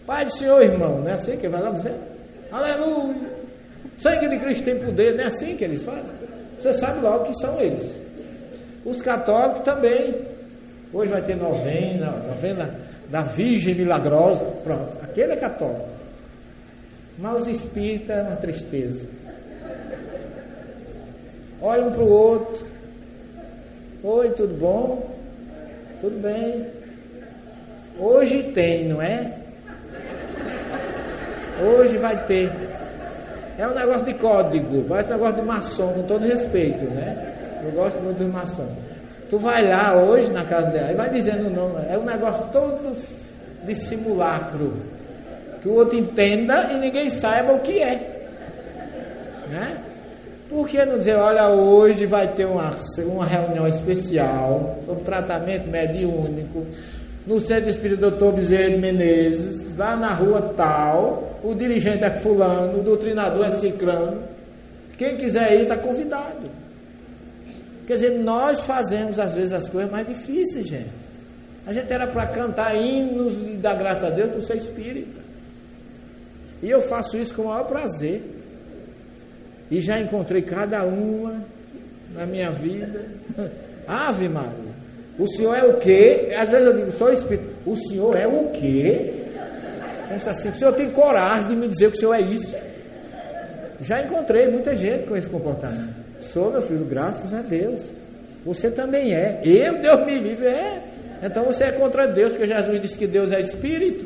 Pai do Senhor, irmão, não é assim que vai lá dizer? Aleluia! Sangue de Cristo tem poder, não é assim que eles falam? Você sabe lá o que são eles. Os católicos também. Hoje vai ter novena, novena da Virgem Milagrosa. Pronto, aquele é católico. Mas os espíritas é uma tristeza. Olha um para o outro. Oi, tudo bom? Tudo bem. Hoje tem, não é? Hoje vai ter. É um negócio de código, parece um negócio de maçom, com todo respeito, né? Eu gosto muito dos maçons. Tu vai lá hoje na casa dela e vai dizendo não, é um negócio todo de simulacro. Que o outro entenda e ninguém saiba o que é. Né? Por que não dizer, olha, hoje vai ter uma, uma reunião especial sobre tratamento mediúnico no Centro Espírita Doutor Bezerra de Menezes, lá na rua tal, o dirigente é fulano, o doutrinador é ciclano. Quem quiser ir está convidado. Quer dizer, nós fazemos às vezes as coisas mais difíceis, gente. A gente era para cantar hinos e dar graças a Deus por ser espírita. E eu faço isso com o maior prazer. E já encontrei cada uma na minha vida. (laughs) Ave Maria. O senhor é o quê? Às vezes eu digo, sou espírito. O senhor é o quê? Pensa assim, o senhor tem coragem de me dizer que o senhor é isso. Já encontrei muita gente com esse comportamento. Sou, meu filho, graças a Deus. Você também é. Eu, Deus me livre, é. Então você é contra Deus, porque Jesus disse que Deus é espírito.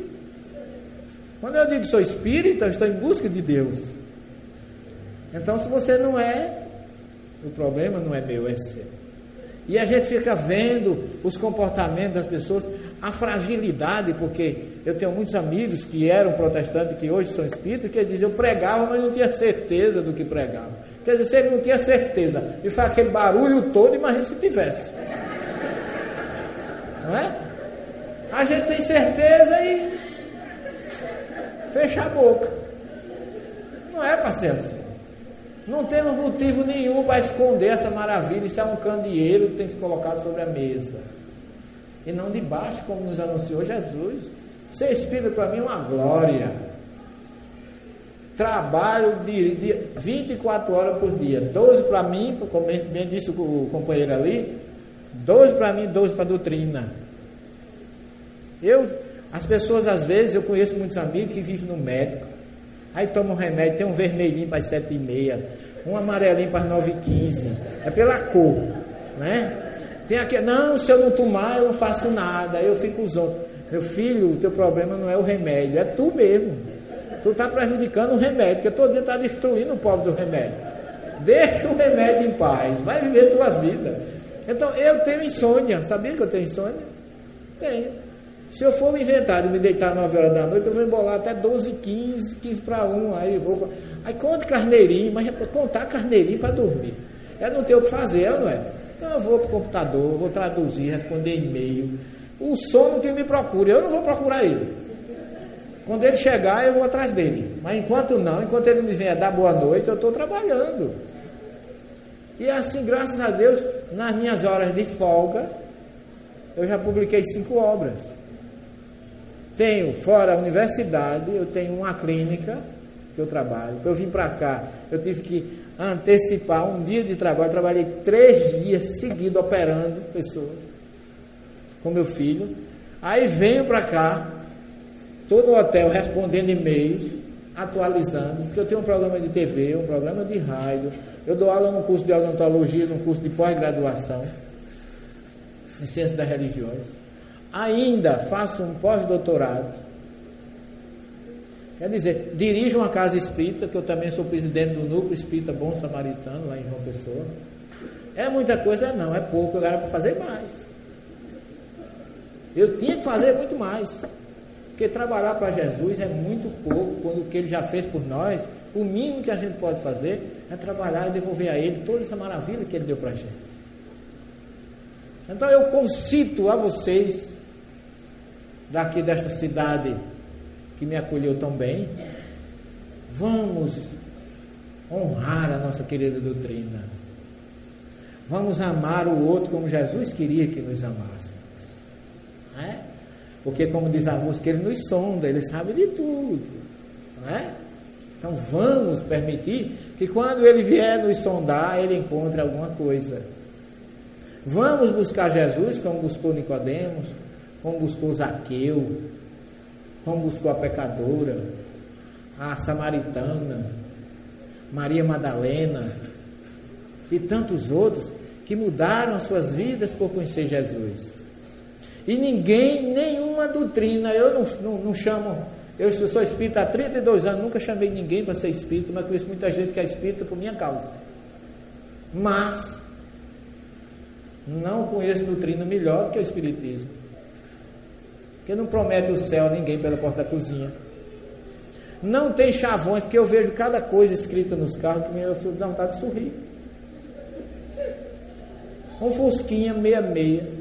Quando eu digo sou espírita, eu estou em busca de Deus. Então, se você não é, o problema não é meu, é seu. E a gente fica vendo os comportamentos das pessoas, a fragilidade, porque eu tenho muitos amigos que eram protestantes, que hoje são espíritas, que diziam eu pregava, mas não tinha certeza do que pregava. Quer dizer, se ele não tinha certeza de fazer aquele barulho todo, imagina se tivesse. Não é? A gente tem certeza e fecha a boca. Não é assim. Não temos motivo nenhum para esconder essa maravilha. Isso é um candeeiro que tem que ser colocado sobre a mesa. E não debaixo, como nos anunciou Jesus. Ser espírito para mim é uma glória. Trabalho de, de 24 horas por dia. 12 para mim, como bem disse o companheiro ali. 12 para mim, 12 para a doutrina. Eu, as pessoas às vezes, eu conheço muitos amigos que vivem no médico. Aí toma um remédio, tem um vermelhinho para as sete e meia, um amarelinho para as nove e quinze. É pela cor, né? Tem aqui, não, se eu não tomar, eu não faço nada, eu fico os outros. Meu filho, o teu problema não é o remédio, é tu mesmo. Tu está prejudicando o remédio, porque todo dia está destruindo o pobre do remédio. Deixa o remédio em paz, vai viver tua vida. Então, eu tenho insônia, sabia que eu tenho insônia? Tenho. Se eu for me inventar de me deitar 9 horas da noite, eu vou embolar até 12, 15, 15 para 1. Aí vou. Aí conta carneirinho, mas é para contar carneirinho para dormir. Eu não tenho o que fazer, não é? Então eu vou para o computador, vou traduzir, responder e-mail. O sono que me procura, eu não vou procurar ele. Quando ele chegar, eu vou atrás dele. Mas enquanto não, enquanto ele me vier dar boa noite, eu estou trabalhando. E assim, graças a Deus, nas minhas horas de folga, eu já publiquei cinco obras. Tenho, fora a universidade, eu tenho uma clínica que eu trabalho. Eu vim para cá, eu tive que antecipar um dia de trabalho. Eu trabalhei três dias seguidos operando pessoas com meu filho. Aí venho para cá, todo hotel respondendo e-mails, atualizando, porque eu tenho um programa de TV, um programa de rádio. Eu dou aula no curso de odontologia, no curso de pós-graduação, em ciência das religiões ainda faço um pós-doutorado. Quer dizer, dirijo uma casa espírita, que eu também sou presidente do Núcleo Espírita Bom Samaritano, lá em João Pessoa. É muita coisa? Não, é pouco, eu era para fazer mais. Eu tinha que fazer muito mais. Porque trabalhar para Jesus é muito pouco, quando o que ele já fez por nós, o mínimo que a gente pode fazer é trabalhar e devolver a ele toda essa maravilha que ele deu para a gente. Então eu concito a vocês daqui desta cidade que me acolheu tão bem, vamos honrar a nossa querida doutrina. Vamos amar o outro como Jesus queria que nos amássemos. Não é? Porque, como diz a música, ele nos sonda, ele sabe de tudo. Não é? Então, vamos permitir que quando ele vier nos sondar, ele encontre alguma coisa. Vamos buscar Jesus, como buscou Nicodemos, como buscou Zaqueu, como buscou a pecadora, a samaritana, Maria Madalena e tantos outros que mudaram as suas vidas por conhecer Jesus. E ninguém, nenhuma doutrina, eu não, não, não chamo Eu sou espírita há 32 anos, nunca chamei ninguém para ser espírita, mas conheço muita gente que é espírita por minha causa. Mas não conheço doutrina melhor que o espiritismo. Que não promete o céu a ninguém pela porta da cozinha. Não tem chavões, porque eu vejo cada coisa escrita nos carros que eu fico dá vontade de sorrir. Um Fusquinha meia-meia,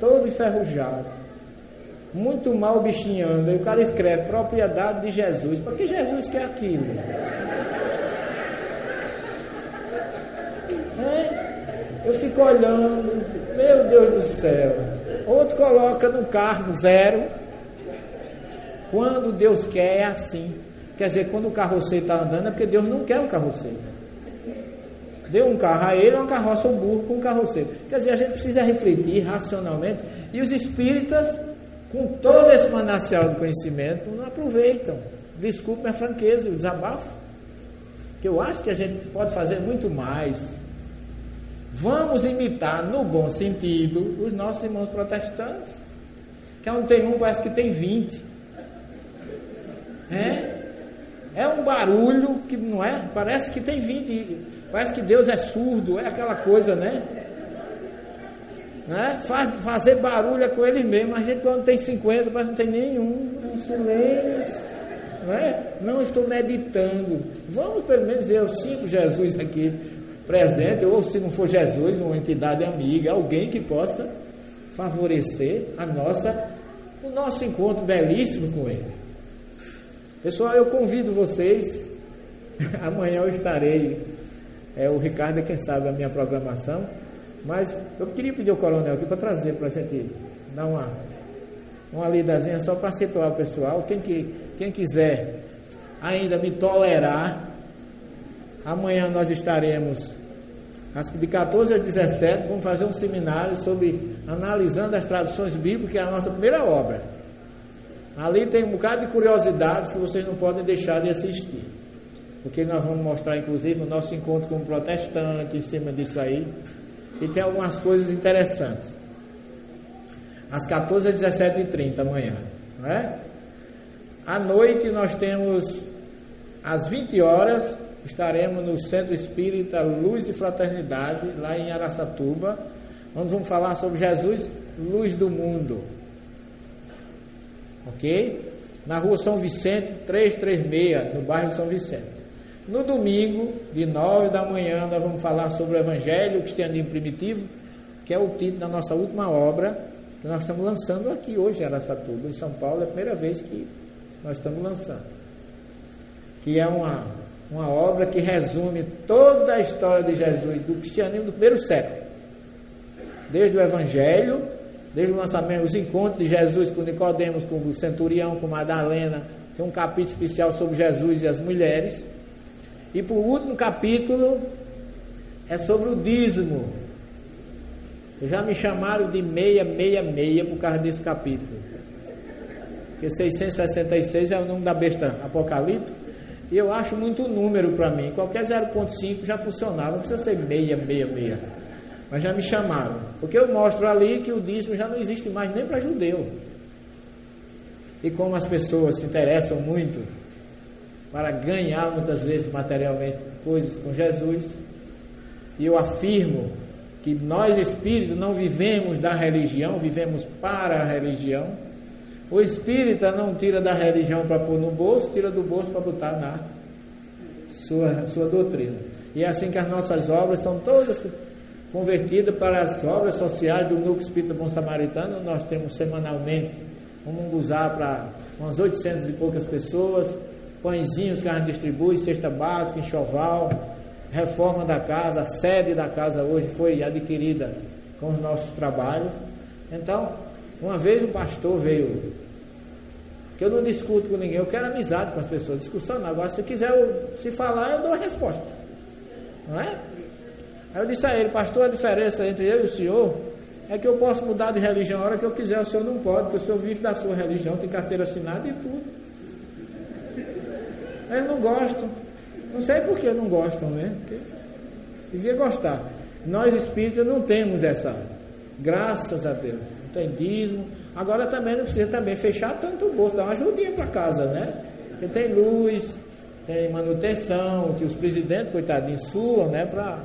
todo enferrujado muito mal o bichinho anda, e o cara escreve propriedade de Jesus. Para que Jesus quer aquilo? É? Eu fico olhando, meu Deus do céu. Outro coloca no carro zero. Quando Deus quer é assim. Quer dizer, quando o carroceiro está andando é porque Deus não quer o carroceiro. Deu um carro a ele, uma carroça, um burro com um carroceiro. Quer dizer, a gente precisa refletir racionalmente. E os espíritas com todo esse manancial de conhecimento, não aproveitam. Desculpe a franqueza, o desabafo. Que eu acho que a gente pode fazer muito mais. Vamos imitar, no bom sentido, os nossos irmãos protestantes. Que é onde tem um, parece que tem 20. É? É um barulho que não é? Parece que tem 20. Parece que Deus é surdo, é aquela coisa, né? Né? Faz, fazer barulho é com ele mesmo. A gente quando tem 50, mas não tem nenhum. É um silêncio. Né? Não estou meditando. Vamos pelo menos eu sinto Jesus aqui presente, ou se não for Jesus, uma entidade amiga, alguém que possa favorecer a nossa, o nosso encontro belíssimo com Ele. Pessoal, eu convido vocês. (laughs) Amanhã eu estarei. É, o Ricardo é quem sabe a minha programação. Mas eu queria pedir ao coronel aqui para trazer para a gente dar uma, uma lidazinha só para situar o pessoal. Quem, que, quem quiser ainda me tolerar, amanhã nós estaremos de 14 às 17, vamos fazer um seminário sobre analisando as traduções bíblicas, que é a nossa primeira obra. Ali tem um bocado de curiosidades que vocês não podem deixar de assistir. Porque nós vamos mostrar, inclusive, o nosso encontro com o protestante em cima disso aí. E tem algumas coisas interessantes. Às 14 h 17h30 amanhã. Não é? À noite nós temos, às 20 horas, estaremos no Centro Espírita Luz e Fraternidade, lá em Araçatuba, onde vamos falar sobre Jesus, luz do mundo. Ok? Na rua São Vicente, 336, no bairro São Vicente. No domingo, de 9 da manhã, nós vamos falar sobre o Evangelho, Cristianismo Primitivo, que é o título da nossa última obra, que nós estamos lançando aqui hoje em Aracatuba, em São Paulo, é a primeira vez que nós estamos lançando. Que é uma, uma obra que resume toda a história de Jesus, do cristianismo do primeiro século. Desde o Evangelho, desde o lançamento, os encontros de Jesus com Nicodemos, com o centurião, com Madalena, tem um capítulo especial sobre Jesus e as mulheres e por último capítulo é sobre o dízimo. Já me chamaram de meia, meia, meia por causa desse capítulo. Porque 666 é o número da besta Apocalipse. E eu acho muito número para mim. Qualquer 0.5 já funcionava, não precisa ser meia, meia, meia. Mas já me chamaram. Porque eu mostro ali que o dízimo já não existe mais nem para judeu. E como as pessoas se interessam muito para ganhar muitas vezes materialmente coisas com Jesus. E eu afirmo que nós espíritos não vivemos da religião, vivemos para a religião. O espírita não tira da religião para pôr no bolso, tira do bolso para botar na sua, sua doutrina. E é assim que as nossas obras são todas convertidas para as obras sociais do Núcleo Espírita Bom Samaritano. Nós temos semanalmente um munguzá para umas 800 e poucas pessoas pãezinhos que a gente distribui, cesta básica, enxoval, reforma da casa, a sede da casa hoje foi adquirida com os nossos trabalhos. Então, uma vez um pastor veio, que eu não discuto com ninguém, eu quero amizade com as pessoas, discussão não. Agora, se quiser eu, se falar, eu dou a resposta. Não é? Aí eu disse a ele, pastor, a diferença entre eu e o senhor é que eu posso mudar de religião a hora que eu quiser, o senhor não pode, porque o senhor vive da sua religião, tem carteira assinada e tudo. Eles não gostam. Não sei por que não gostam, né? Porque devia gostar. Nós espíritas não temos essa. Graças a Deus. Não tem dízimo. Agora também não precisa também fechar tanto o bolso, dar uma ajudinha para casa, né? Porque tem luz, tem manutenção, que os presidentes, coitadinhos, suam, né? Pra...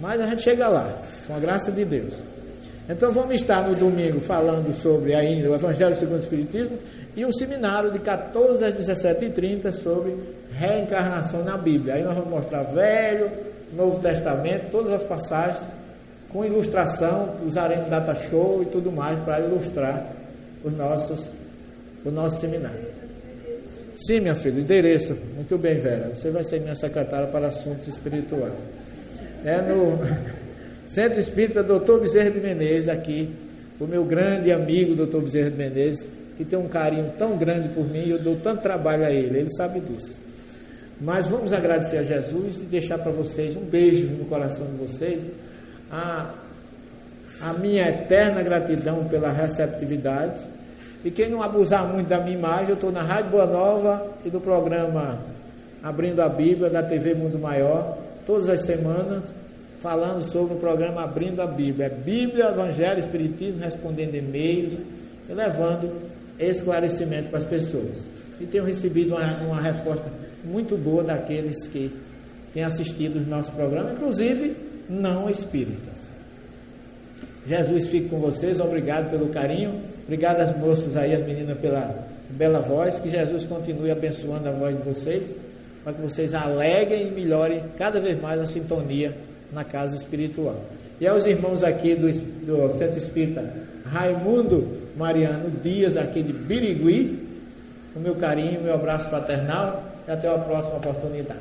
Mas a gente chega lá, com a graça de Deus. Então vamos estar no domingo falando sobre ainda o Evangelho segundo o Espiritismo e um seminário de 14 às 17h30 sobre reencarnação na Bíblia. Aí nós vamos mostrar Velho, Novo Testamento, todas as passagens com ilustração, usaremos data show e tudo mais para ilustrar os nossos, o nosso seminário. Sim, minha filha, endereço. Muito bem, Vera. Você vai ser minha secretária para assuntos espirituais. É no (laughs) Centro Espírita Doutor Bezerra de Menezes, aqui, o meu grande amigo Doutor Bezerra de Menezes, que tem um carinho tão grande por mim, eu dou tanto trabalho a ele, ele sabe disso. Mas vamos agradecer a Jesus e deixar para vocês um beijo no coração de vocês, a, a minha eterna gratidão pela receptividade. E quem não abusar muito da minha imagem, eu estou na Rádio Boa Nova e no programa Abrindo a Bíblia da TV Mundo Maior, todas as semanas falando sobre o programa Abrindo a Bíblia. É Bíblia, Evangelho, Espiritismo, respondendo e-mails e levando esclarecimento para as pessoas. E tenho recebido uma, uma resposta muito boa daqueles que têm assistido os nossos programas, inclusive não espíritas. Jesus fique com vocês, obrigado pelo carinho, obrigado às moças aí, as meninas pela bela voz, que Jesus continue abençoando a voz de vocês, para que vocês aleguem e melhorem cada vez mais a sintonia na casa espiritual. E aos irmãos aqui do, do Centro Espírita Raimundo Mariano Dias, aqui de Birigui, o meu carinho, meu abraço fraternal e até a próxima oportunidade.